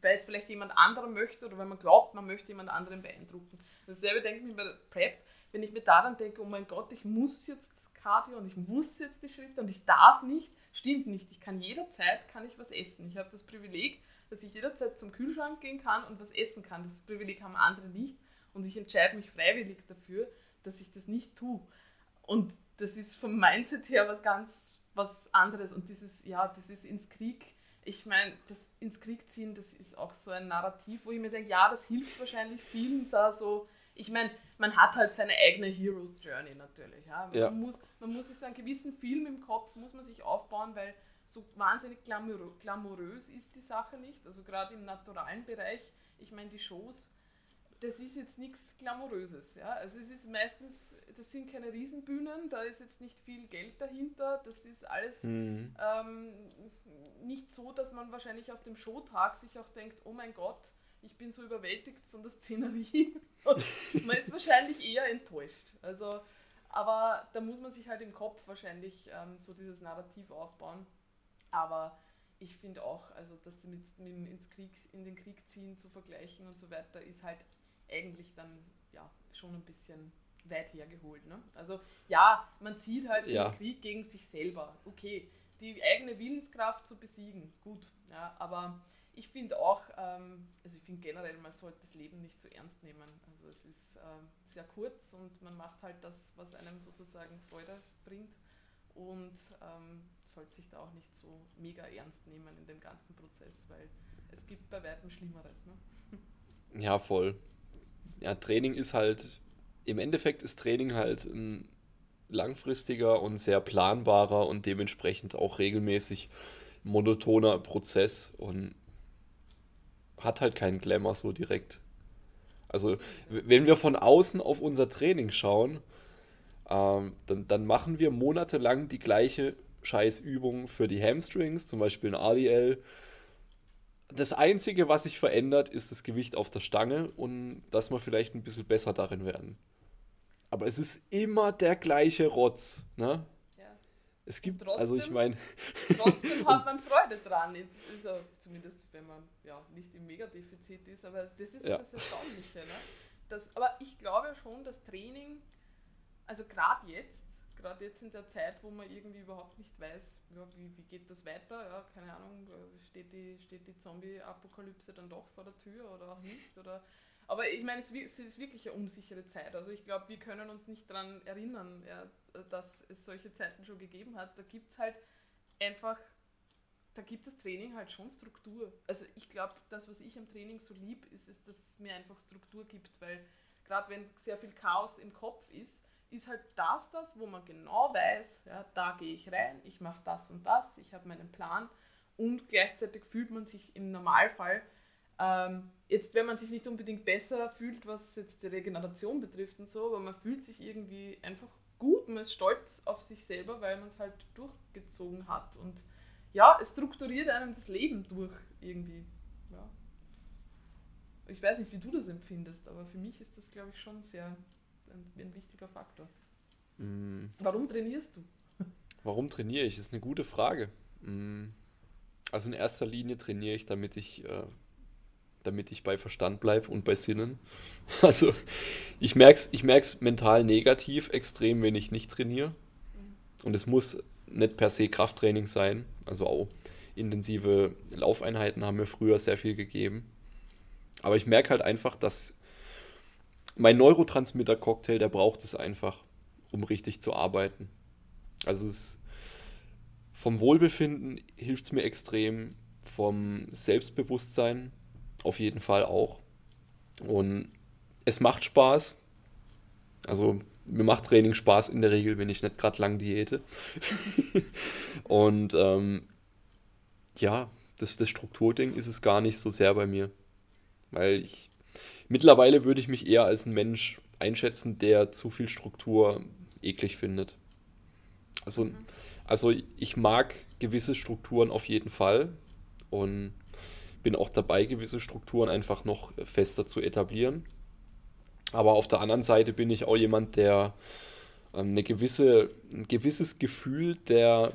weil es vielleicht jemand anderem möchte oder weil man glaubt, man möchte jemand anderen beeindrucken. Dasselbe denke ich mir bei der Prep, wenn ich mir da dann denke, oh mein Gott, ich muss jetzt Cardio und ich muss jetzt die Schritte und ich darf nicht, stimmt nicht. Ich kann jederzeit kann ich was essen. Ich habe das Privileg, dass ich jederzeit zum Kühlschrank gehen kann und was essen kann. Das Privileg haben andere nicht und ich entscheide mich freiwillig dafür, dass ich das nicht tue. Und das ist vom Mindset her was ganz was anderes und dieses, ja, das ist ins Krieg. Ich meine, das ins Krieg ziehen, das ist auch so ein Narrativ, wo ich mir denke, ja, das hilft wahrscheinlich vielen da so. Ich meine, man hat halt seine eigene Hero's Journey natürlich. Ja? Man, ja. Muss, man muss sich so einen gewissen Film im Kopf, muss man sich aufbauen, weil so wahnsinnig glamourös ist die Sache nicht. Also gerade im naturalen Bereich, ich meine, die Shows, das ist jetzt nichts Glamouröses. Ja? Also es ist meistens, das sind keine Riesenbühnen, da ist jetzt nicht viel Geld dahinter, das ist alles mhm. ähm, nicht so, dass man wahrscheinlich auf dem Showtag sich auch denkt, oh mein Gott, ich bin so überwältigt von der Szenerie. Man ist wahrscheinlich eher enttäuscht. Also, aber da muss man sich halt im Kopf wahrscheinlich ähm, so dieses Narrativ aufbauen. Aber ich finde auch, also das mit, mit ins Krieg, in den Krieg ziehen zu vergleichen und so weiter, ist halt eigentlich dann ja schon ein bisschen weit hergeholt. Ne? Also ja, man zieht halt ja. den Krieg gegen sich selber. Okay, die eigene Willenskraft zu besiegen, gut. Ja, aber ich finde auch, ähm, also ich finde generell, man sollte das Leben nicht zu ernst nehmen. Also es ist äh, sehr kurz und man macht halt das, was einem sozusagen Freude bringt und ähm, sollte sich da auch nicht so mega ernst nehmen in dem ganzen Prozess, weil es gibt bei weitem Schlimmeres. Ne? Ja, voll. Ja, Training ist halt, im Endeffekt ist Training halt ein langfristiger und sehr planbarer und dementsprechend auch regelmäßig monotoner Prozess und hat halt keinen Glamour so direkt. Also, wenn wir von außen auf unser Training schauen, ähm, dann, dann machen wir monatelang die gleiche Scheißübung für die Hamstrings, zum Beispiel ein RDL. Das Einzige, was sich verändert, ist das Gewicht auf der Stange und dass wir vielleicht ein bisschen besser darin werden. Aber es ist immer der gleiche Rotz. Ne? Es gibt, trotzdem, also ich meine. trotzdem hat man Freude dran. Also, zumindest wenn man ja, nicht im Megadefizit ist, aber das ist ja. das Erstaunliche. Ne? Das, aber ich glaube schon, dass Training, also gerade jetzt, gerade jetzt in der Zeit, wo man irgendwie überhaupt nicht weiß, ja, wie, wie geht das weiter, ja, keine Ahnung, steht die, steht die Zombie-Apokalypse dann doch vor der Tür oder auch nicht, oder aber ich meine, es ist wirklich eine unsichere Zeit. Also ich glaube, wir können uns nicht daran erinnern, ja, dass es solche Zeiten schon gegeben hat. Da gibt es halt einfach, da gibt das Training halt schon Struktur. Also ich glaube, das, was ich am Training so lieb, ist, ist, dass es mir einfach Struktur gibt, weil gerade wenn sehr viel Chaos im Kopf ist, ist halt das das, wo man genau weiß, ja, da gehe ich rein, ich mache das und das, ich habe meinen Plan und gleichzeitig fühlt man sich im Normalfall ähm, jetzt, wenn man sich nicht unbedingt besser fühlt, was jetzt die Regeneration betrifft und so, aber man fühlt sich irgendwie einfach gut, man ist stolz auf sich selber, weil man es halt durchgezogen hat. Und ja, es strukturiert einem das Leben durch irgendwie. Ja. Ich weiß nicht, wie du das empfindest, aber für mich ist das, glaube ich, schon sehr ein, ein wichtiger Faktor. Mm. Warum trainierst du? Warum trainiere ich? Das ist eine gute Frage. Mm. Also in erster Linie trainiere ich, damit ich äh, damit ich bei Verstand bleibe und bei Sinnen. Also ich merke es ich merk's mental negativ extrem, wenn ich nicht trainiere. Und es muss nicht per se Krafttraining sein. Also auch intensive Laufeinheiten haben mir früher sehr viel gegeben. Aber ich merke halt einfach, dass mein Neurotransmitter-Cocktail, der braucht es einfach, um richtig zu arbeiten. Also es, vom Wohlbefinden hilft es mir extrem, vom Selbstbewusstsein auf jeden Fall auch. Und es macht Spaß. Also mir macht Training Spaß in der Regel, wenn ich nicht gerade lang diete. und ähm, ja, das, das Strukturding ist es gar nicht so sehr bei mir. Weil ich mittlerweile würde ich mich eher als ein Mensch einschätzen, der zu viel Struktur eklig findet. Also, mhm. also ich mag gewisse Strukturen auf jeden Fall. Und bin auch dabei, gewisse Strukturen einfach noch fester zu etablieren. Aber auf der anderen Seite bin ich auch jemand, der ähm, eine gewisse, ein gewisses Gefühl der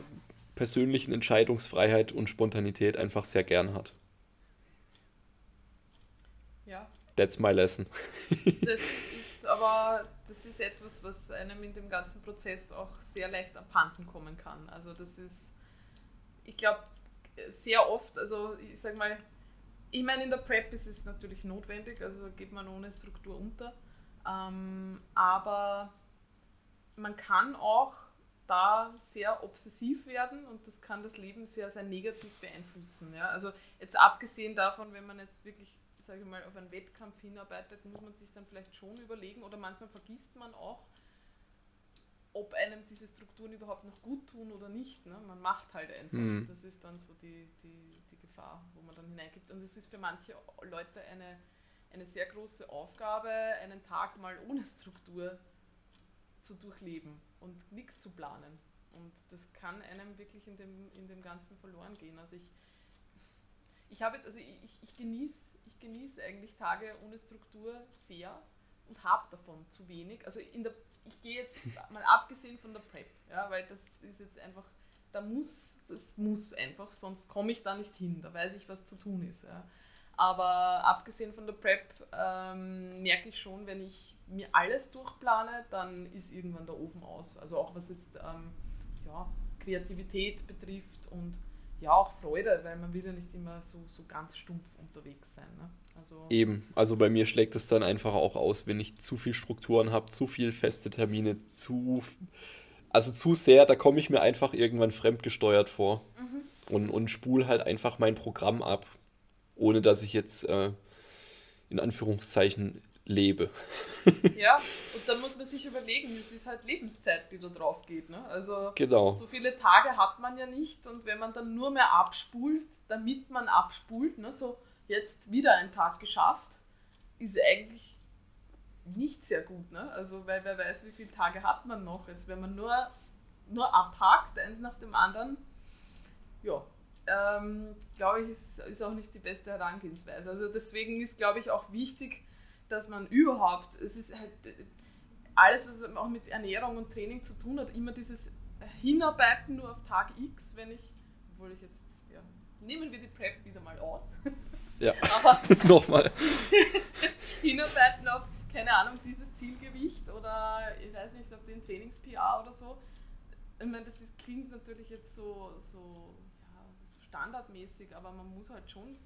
persönlichen Entscheidungsfreiheit und Spontanität einfach sehr gern hat. Ja. That's my lesson. das ist aber das ist etwas, was einem in dem ganzen Prozess auch sehr leicht abhanden kommen kann. Also das ist, ich glaube, sehr oft, also ich sag mal, ich meine, in der Prep ist es natürlich notwendig, also da geht man ohne Struktur unter. Ähm, aber man kann auch da sehr obsessiv werden und das kann das Leben sehr, sehr negativ beeinflussen. Ja? Also jetzt abgesehen davon, wenn man jetzt wirklich, sage ich mal, auf einen Wettkampf hinarbeitet, muss man sich dann vielleicht schon überlegen oder manchmal vergisst man auch, ob einem diese Strukturen überhaupt noch gut tun oder nicht. Ne? Man macht halt einfach. Mhm. Das ist dann so die, die Gefahr, wo man dann hineingibt. Und es ist für manche Leute eine, eine sehr große Aufgabe, einen Tag mal ohne Struktur zu durchleben und nichts zu planen. Und das kann einem wirklich in dem, in dem Ganzen verloren gehen. Also ich, ich also ich, ich genieße ich genieß eigentlich Tage ohne Struktur sehr und habe davon zu wenig. Also in der, ich gehe jetzt mal abgesehen von der Prep, ja, weil das ist jetzt einfach, da muss, das muss einfach, sonst komme ich da nicht hin, da weiß ich, was zu tun ist. Ja. Aber abgesehen von der Prep ähm, merke ich schon, wenn ich mir alles durchplane, dann ist irgendwann der Ofen aus. Also auch was jetzt ähm, ja, Kreativität betrifft und ja auch Freude, weil man will ja nicht immer so, so ganz stumpf unterwegs sein. Ne? Also Eben, also bei mir schlägt es dann einfach auch aus, wenn ich zu viel Strukturen habe, zu viel feste Termine, zu also zu sehr, da komme ich mir einfach irgendwann fremdgesteuert vor mhm. und, und spule halt einfach mein Programm ab ohne dass ich jetzt äh, in Anführungszeichen lebe. ja, und dann muss man sich überlegen, es ist halt Lebenszeit, die da drauf geht. Ne? Also genau. so viele Tage hat man ja nicht und wenn man dann nur mehr abspult, damit man abspult, ne, so jetzt wieder einen Tag geschafft, ist eigentlich nicht sehr gut. Ne? Also weil wer weiß, wie viele Tage hat man noch. Jetzt wenn man nur, nur abhakt, eins nach dem anderen, ja, ähm, glaube ich, ist, ist auch nicht die beste Herangehensweise. Also deswegen ist, glaube ich, auch wichtig, dass man überhaupt, es ist halt alles, was auch mit Ernährung und Training zu tun hat, immer dieses Hinarbeiten nur auf Tag X, wenn ich, obwohl ich jetzt, ja, nehmen wir die Prep wieder mal aus. Ja, nochmal. Hinarbeiten auf, keine Ahnung, dieses Zielgewicht oder ich weiß nicht, auf den Trainings-PA oder so. Ich meine, das ist, klingt natürlich jetzt so, so standardmäßig, aber man muss halt schon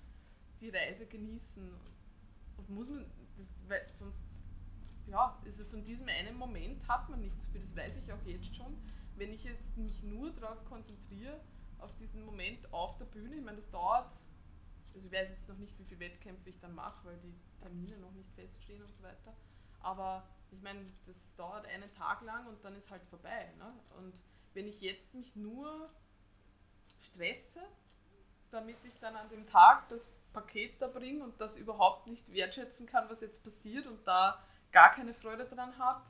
die Reise genießen. Und muss man, das, weil sonst, ja, also von diesem einen Moment hat man nicht so viel, das weiß ich auch jetzt schon. Wenn ich jetzt mich nur darauf konzentriere, auf diesen Moment auf der Bühne, ich meine, das dauert, also ich weiß jetzt noch nicht, wie viele Wettkämpfe ich dann mache, weil die Termine noch nicht feststehen und so weiter. Aber ich meine, das dauert einen Tag lang und dann ist halt vorbei. Ne? Und wenn ich jetzt mich nur stresse, damit ich dann an dem Tag das Paket da bringe und das überhaupt nicht wertschätzen kann, was jetzt passiert und da gar keine Freude dran habe,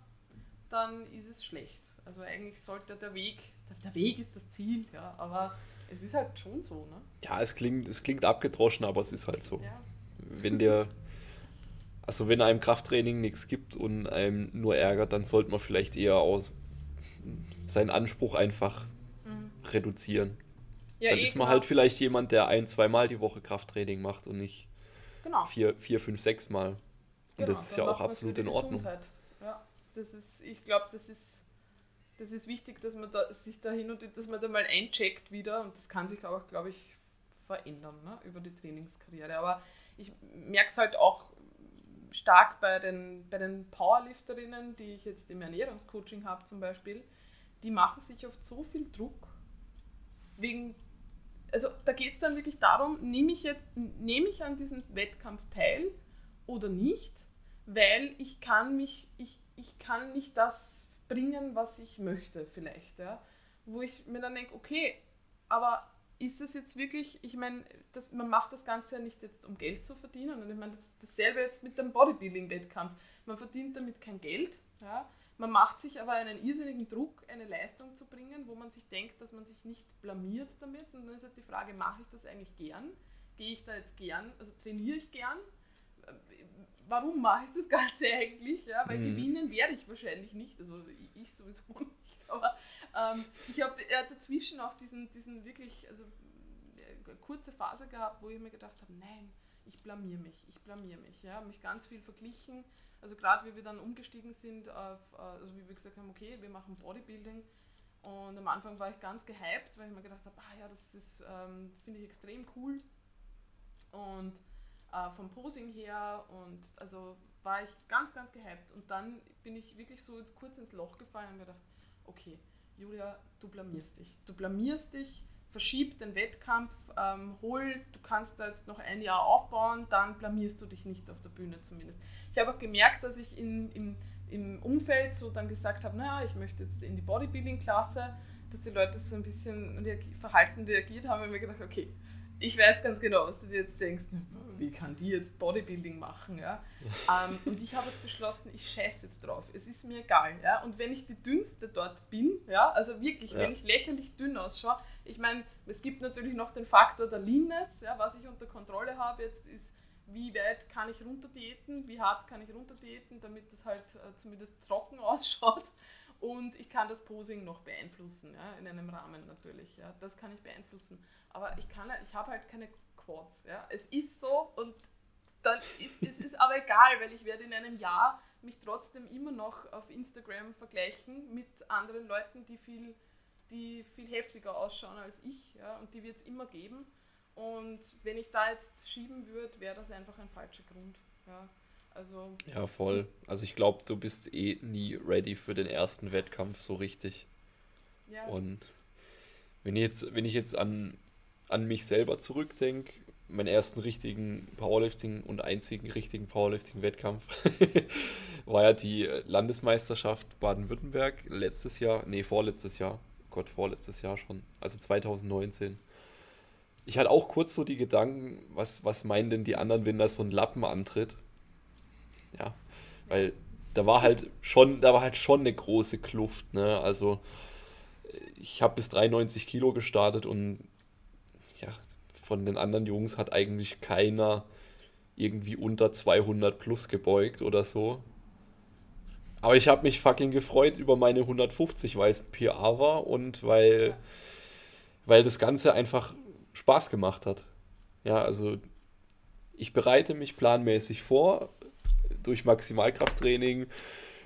dann ist es schlecht. Also eigentlich sollte der Weg, der Weg ist das Ziel, ja, aber es ist halt schon so, ne? Ja, es klingt, es klingt abgedroschen, aber es ist halt so. Ja. Wenn der, also wenn einem Krafttraining nichts gibt und einem nur ärgert, dann sollte man vielleicht eher aus seinen Anspruch einfach mhm. reduzieren. Ja, dann eh, ist man genau. halt vielleicht jemand, der ein, zweimal die Woche Krafttraining macht und nicht genau. vier, vier, fünf, sechs Mal. Und genau, das ist ja auch absolut in Ordnung. Ja, das ist, ich glaube, das ist, das ist wichtig, dass man da, sich da hin und dass man da mal eincheckt wieder. Und das kann sich auch, glaube ich, verändern ne, über die Trainingskarriere. Aber ich merke es halt auch stark bei den, bei den Powerlifterinnen, die ich jetzt im Ernährungscoaching habe zum Beispiel, die machen sich oft so viel Druck wegen also da geht es dann wirklich darum, nehme ich jetzt, ich an diesem Wettkampf teil oder nicht, weil ich kann mich, ich, ich kann nicht das bringen, was ich möchte, vielleicht. Ja? Wo ich mir dann denke, okay, aber ist das jetzt wirklich, ich meine, man macht das Ganze ja nicht jetzt, um Geld zu verdienen. Und ich meine, dasselbe jetzt mit dem Bodybuilding-Wettkampf. Man verdient damit kein Geld. Ja? Man macht sich aber einen irrsinnigen Druck, eine Leistung zu bringen, wo man sich denkt, dass man sich nicht blamiert damit. Und dann ist halt die Frage, mache ich das eigentlich gern? Gehe ich da jetzt gern, also trainiere ich gern? Warum mache ich das Ganze eigentlich? Ja, weil mhm. gewinnen werde ich wahrscheinlich nicht, also ich sowieso nicht, aber ähm, ich habe dazwischen auch diesen, diesen wirklich, also äh, kurze Phase gehabt, wo ich mir gedacht habe, nein, ich blamier mich, ich blamier mich, ja, mich ganz viel verglichen, also gerade wie wir dann umgestiegen sind auf, äh, also wie wir gesagt haben, okay, wir machen Bodybuilding. Und am Anfang war ich ganz gehypt, weil ich mir gedacht habe, ah ja, das ist, ähm, finde ich extrem cool. Und äh, vom Posing her und also war ich ganz, ganz gehypt. Und dann bin ich wirklich so jetzt kurz ins Loch gefallen und gedacht, okay, Julia, du blamierst dich. Du blamierst dich, verschieb den Wettkampf, ähm, hol, du kannst da jetzt noch ein Jahr aufbauen, dann blamierst du dich nicht auf der Bühne zumindest. Ich habe auch gemerkt, dass ich in, im, im Umfeld so dann gesagt habe, naja, ich möchte jetzt in die Bodybuilding-Klasse, dass die Leute so ein bisschen verhalten reagiert haben und mir gedacht, okay, ich weiß ganz genau, was du dir jetzt denkst, wie kann die jetzt Bodybuilding machen, ja. ähm, und ich habe jetzt beschlossen, ich scheiße jetzt drauf. Es ist mir egal, ja. Und wenn ich die dünnste dort bin, ja, also wirklich, ja. wenn ich lächerlich dünn ausschaue, ich meine, es gibt natürlich noch den Faktor der Leanness, ja, was ich unter Kontrolle habe jetzt ist, wie weit kann ich runterdiäten, wie hart kann ich runterdiäten, damit es halt äh, zumindest trocken ausschaut. Und ich kann das Posing noch beeinflussen, ja, in einem Rahmen natürlich. Ja. Das kann ich beeinflussen aber ich kann ich habe halt keine Quads. Ja? Es ist so und dann ist es ist aber egal, weil ich werde in einem Jahr mich trotzdem immer noch auf Instagram vergleichen mit anderen Leuten, die viel, die viel heftiger ausschauen als ich. Ja? Und die wird es immer geben. Und wenn ich da jetzt schieben würde, wäre das einfach ein falscher Grund. Ja, also, ja voll. Also ich glaube, du bist eh nie ready für den ersten Wettkampf so richtig. Ja. Und wenn ich jetzt, wenn ich jetzt an an mich selber zurückdenke, meinen ersten richtigen Powerlifting und einzigen richtigen Powerlifting-Wettkampf war ja die Landesmeisterschaft Baden-Württemberg letztes Jahr, nee, vorletztes Jahr, Gott, vorletztes Jahr schon, also 2019. Ich hatte auch kurz so die Gedanken, was, was meinen denn die anderen, wenn da so ein Lappen antritt? Ja, weil da war halt schon, da war halt schon eine große Kluft, ne? Also ich habe bis 93 Kilo gestartet und von den anderen Jungs hat eigentlich keiner irgendwie unter 200 plus gebeugt oder so. Aber ich habe mich fucking gefreut über meine 150, weil es ein PA war und weil, weil das Ganze einfach Spaß gemacht hat. Ja, also ich bereite mich planmäßig vor durch Maximalkrafttraining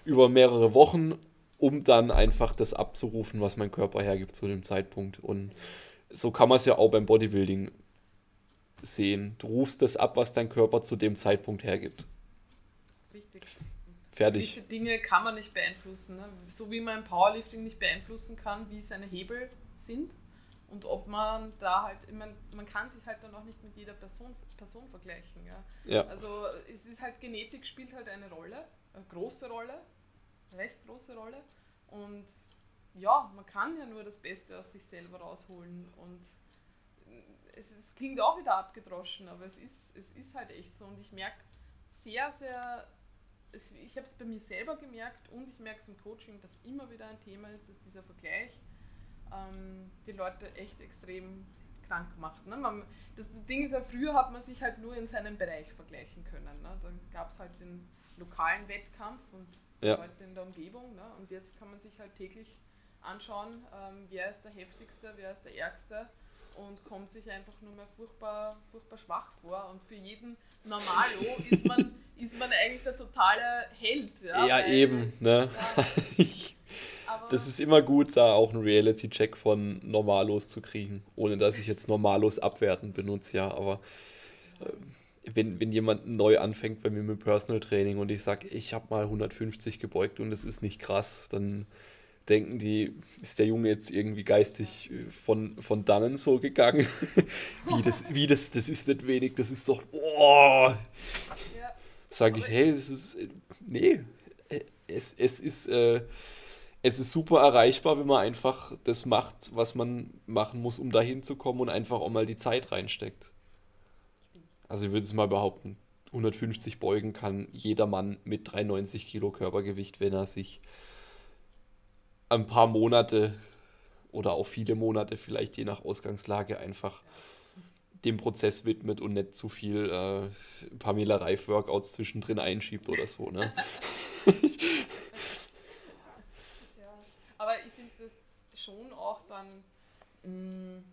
über mehrere Wochen, um dann einfach das abzurufen, was mein Körper hergibt zu dem Zeitpunkt. Und so kann man es ja auch beim Bodybuilding sehen. Du rufst das ab, was dein Körper zu dem Zeitpunkt hergibt. Richtig. Fertig. Diese Dinge kann man nicht beeinflussen. Ne? So wie man im Powerlifting nicht beeinflussen kann, wie seine Hebel sind. Und ob man da halt, man, man kann sich halt dann auch nicht mit jeder Person, Person vergleichen. Ja? ja. Also es ist halt, Genetik spielt halt eine Rolle, eine große Rolle, eine recht große Rolle. Und ja, man kann ja nur das Beste aus sich selber rausholen. Und es, es, klingt auch wieder abgedroschen, aber es ist, es ist halt echt so. Und ich merke sehr, sehr, es, ich habe es bei mir selber gemerkt und ich merke es im Coaching, dass immer wieder ein Thema ist, dass dieser Vergleich ähm, die Leute echt extrem krank macht. Ne? Man, das Ding ist ja, früher hat man sich halt nur in seinem Bereich vergleichen können. Ne? Da gab es halt den lokalen Wettkampf und ja. Leute in der Umgebung. Ne? Und jetzt kann man sich halt täglich anschauen, ähm, wer ist der heftigste, wer ist der ärgste und kommt sich einfach nur mehr furchtbar, furchtbar schwach vor. Und für jeden Normalo ist man, ist man eigentlich der totale Held. Ja, ja weil, eben. Ne? Ja. das ist immer gut, da auch einen Reality-Check von Normalos zu kriegen, ohne dass ich jetzt Normalos abwertend benutze, ja, aber äh, wenn, wenn jemand neu anfängt bei mir mit Personal Training und ich sage, ich habe mal 150 gebeugt und es ist nicht krass, dann denken die, ist der Junge jetzt irgendwie geistig äh, von, von dannen so gegangen? wie, das, wie das, das ist nicht wenig, das ist doch, boah. Ja. Sage ich, hey, das ist, äh, nee, äh, es, es ist, äh, es ist super erreichbar, wenn man einfach das macht, was man machen muss, um dahin zu kommen und einfach auch mal die Zeit reinsteckt. Also ich würde es mal behaupten, 150 beugen kann jeder Mann mit 93 Kilo Körpergewicht, wenn er sich ein paar Monate oder auch viele Monate vielleicht je nach Ausgangslage einfach dem Prozess widmet und nicht zu viel äh, Pamela Reif Workouts zwischendrin einschiebt oder so. Ne? ja, aber ich finde das schon auch dann, mh, mm,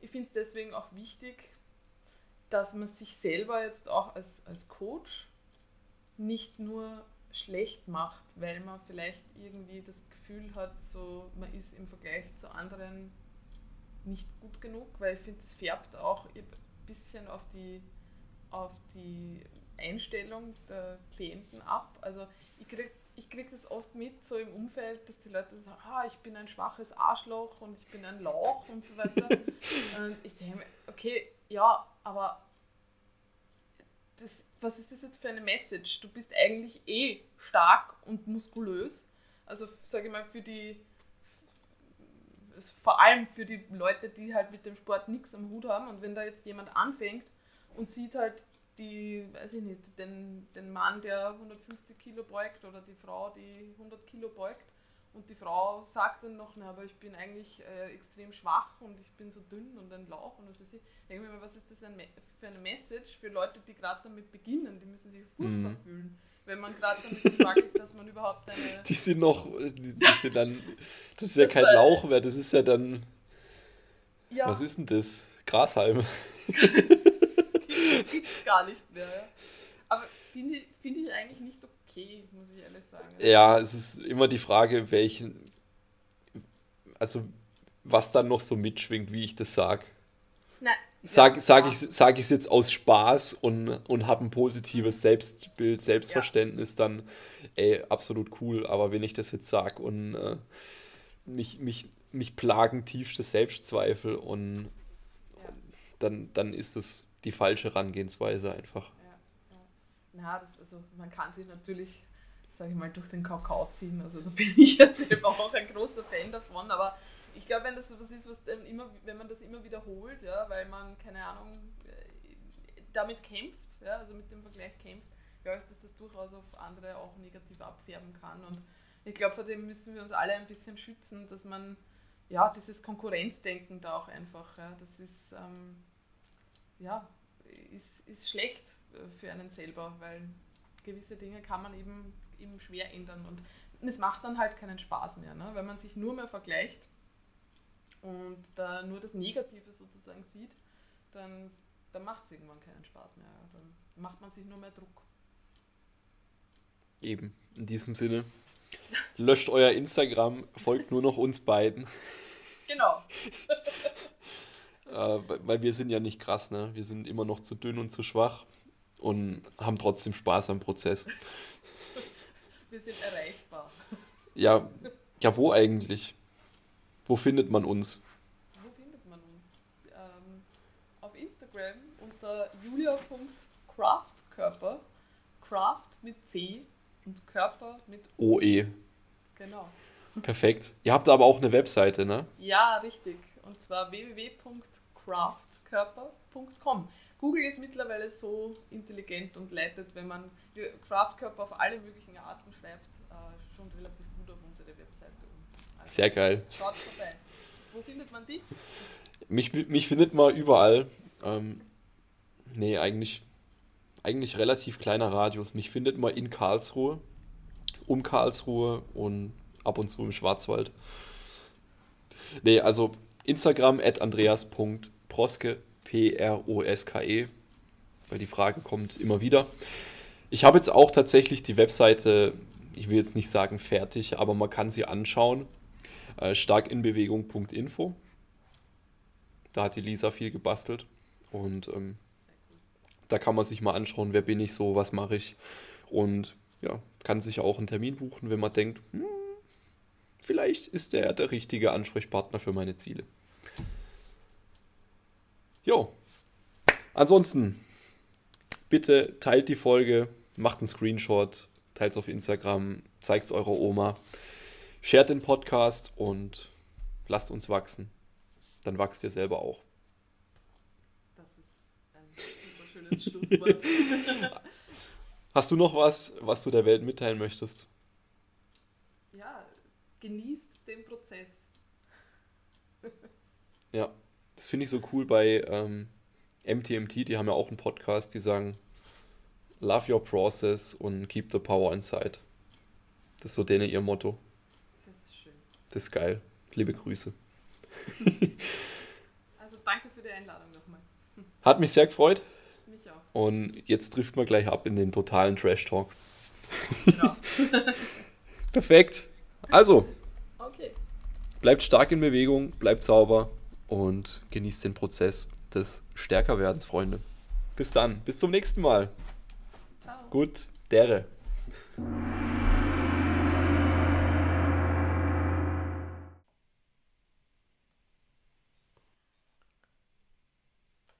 ich finde es deswegen auch wichtig, dass man sich selber jetzt auch als, als Coach nicht nur schlecht macht, weil man vielleicht irgendwie das Gefühl hat, so man ist im Vergleich zu anderen nicht gut genug, weil ich finde, es färbt auch ein bisschen auf die auf die Einstellung der Klienten ab. Also ich kriege ich krieg das oft mit, so im Umfeld, dass die Leute sagen, ah, ich bin ein schwaches Arschloch und ich bin ein Lauch und so weiter. und ich denke mir, okay, ja, aber das, was ist das jetzt für eine Message? Du bist eigentlich eh stark und muskulös. Also sage ich mal, für die, vor allem für die Leute, die halt mit dem Sport nichts am Hut haben. Und wenn da jetzt jemand anfängt und sieht halt die, weiß ich nicht, den, den Mann, der 150 Kilo beugt oder die Frau, die 100 Kilo beugt und die Frau sagt dann noch, na, aber ich bin eigentlich äh, extrem schwach und ich bin so dünn und ein Lauch und was weiß ich. Denke mir, was ist das ein für eine Message für Leute, die gerade damit beginnen? Die müssen sich furchtbar mhm. fühlen, wenn man gerade damit struggelt, dass man überhaupt eine. Die sind noch, die, die sind dann, das ist ja das kein Lauch mehr, das ist ja dann. Ja. Was ist denn das? Grashalm. das gibt es gar nicht mehr. Ja. Aber finde find ich eigentlich nicht okay, muss ich ehrlich sagen. Ja, es ist immer die Frage, welchen, also was dann noch so mitschwingt, wie ich das sage. Sag, ja, sag, ich, sag ich es jetzt aus Spaß und, und habe ein positives Selbstbild, Selbstverständnis, ja. dann ey, absolut cool. Aber wenn ich das jetzt sage und äh, mich, mich, mich plagen tiefste Selbstzweifel und ja. dann, dann ist das die falsche Herangehensweise einfach. Na, das, also man kann sich natürlich, sage ich mal, durch den Kakao ziehen. Also da bin ich ja selber auch ein großer Fan davon. Aber ich glaube, wenn das was ist, was dann immer, wenn man das immer wiederholt, ja, weil man, keine Ahnung, äh, damit kämpft, ja, also mit dem Vergleich kämpft, glaube ich, dass das durchaus auf andere auch negativ abfärben kann. Und ich glaube, vor dem müssen wir uns alle ein bisschen schützen, dass man, ja, dieses Konkurrenzdenken da auch einfach, ja, das ist, ähm, ja, ist, ist schlecht für einen selber, weil gewisse Dinge kann man eben, eben schwer ändern und es macht dann halt keinen Spaß mehr, ne? wenn man sich nur mehr vergleicht und da nur das Negative sozusagen sieht, dann, dann macht es irgendwann keinen Spaß mehr. Dann macht man sich nur mehr Druck. Eben, in diesem Sinne. Löscht euer Instagram, folgt nur noch uns beiden. Genau. äh, weil wir sind ja nicht krass, ne? Wir sind immer noch zu dünn und zu schwach und haben trotzdem Spaß am Prozess. Wir sind erreichbar. Ja, ja, wo eigentlich? Wo findet man uns? Wo findet man uns? Ähm, auf Instagram unter julia.craftkörper. Craft mit C und Körper mit OE. Genau. Perfekt. Ihr habt aber auch eine Webseite, ne? Ja, richtig. Und zwar www.craftkörper.com. Google ist mittlerweile so intelligent und leitet, wenn man Craftkörper auf alle möglichen Arten schreibt, äh, schon relativ gut auf unsere Webseite um. Also Sehr geil. Schaut vorbei. Wo findet man dich? Mich, mich findet man überall. Ähm, nee, eigentlich, eigentlich relativ kleiner Radius. Mich findet man in Karlsruhe, um Karlsruhe und ab und zu im Schwarzwald. Nee, also Instagram at andreas.proske P-R-O-S-K-E, weil die Frage kommt immer wieder. Ich habe jetzt auch tatsächlich die Webseite, ich will jetzt nicht sagen fertig, aber man kann sie anschauen. Äh, starkinbewegung.info. Da hat die Lisa viel gebastelt und ähm, da kann man sich mal anschauen, wer bin ich so, was mache ich und ja, kann sich auch einen Termin buchen, wenn man denkt, hm, vielleicht ist der der richtige Ansprechpartner für meine Ziele. Jo. Ansonsten, bitte teilt die Folge, macht einen Screenshot, teilt es auf Instagram, zeigt es eurer Oma, shared den Podcast und lasst uns wachsen. Dann wachst ihr selber auch. Das ist ein super schönes Schlusswort. Hast du noch was, was du der Welt mitteilen möchtest? Ja, genießt den Prozess. ja. Das finde ich so cool bei ähm, MTMT, die haben ja auch einen Podcast, die sagen, Love your process und keep the power inside. Das ist so denen ihr Motto. Das ist schön. Das ist geil. Liebe Grüße. also danke für die Einladung nochmal. Hat mich sehr gefreut. Mich auch. Und jetzt trifft man gleich ab in den totalen Trash-Talk. Genau. Perfekt. Also. Okay. Bleibt stark in Bewegung, bleibt sauber und genießt den Prozess des Stärkerwerdens, Freunde. Bis dann. Bis zum nächsten Mal. Ciao. Gut, dere.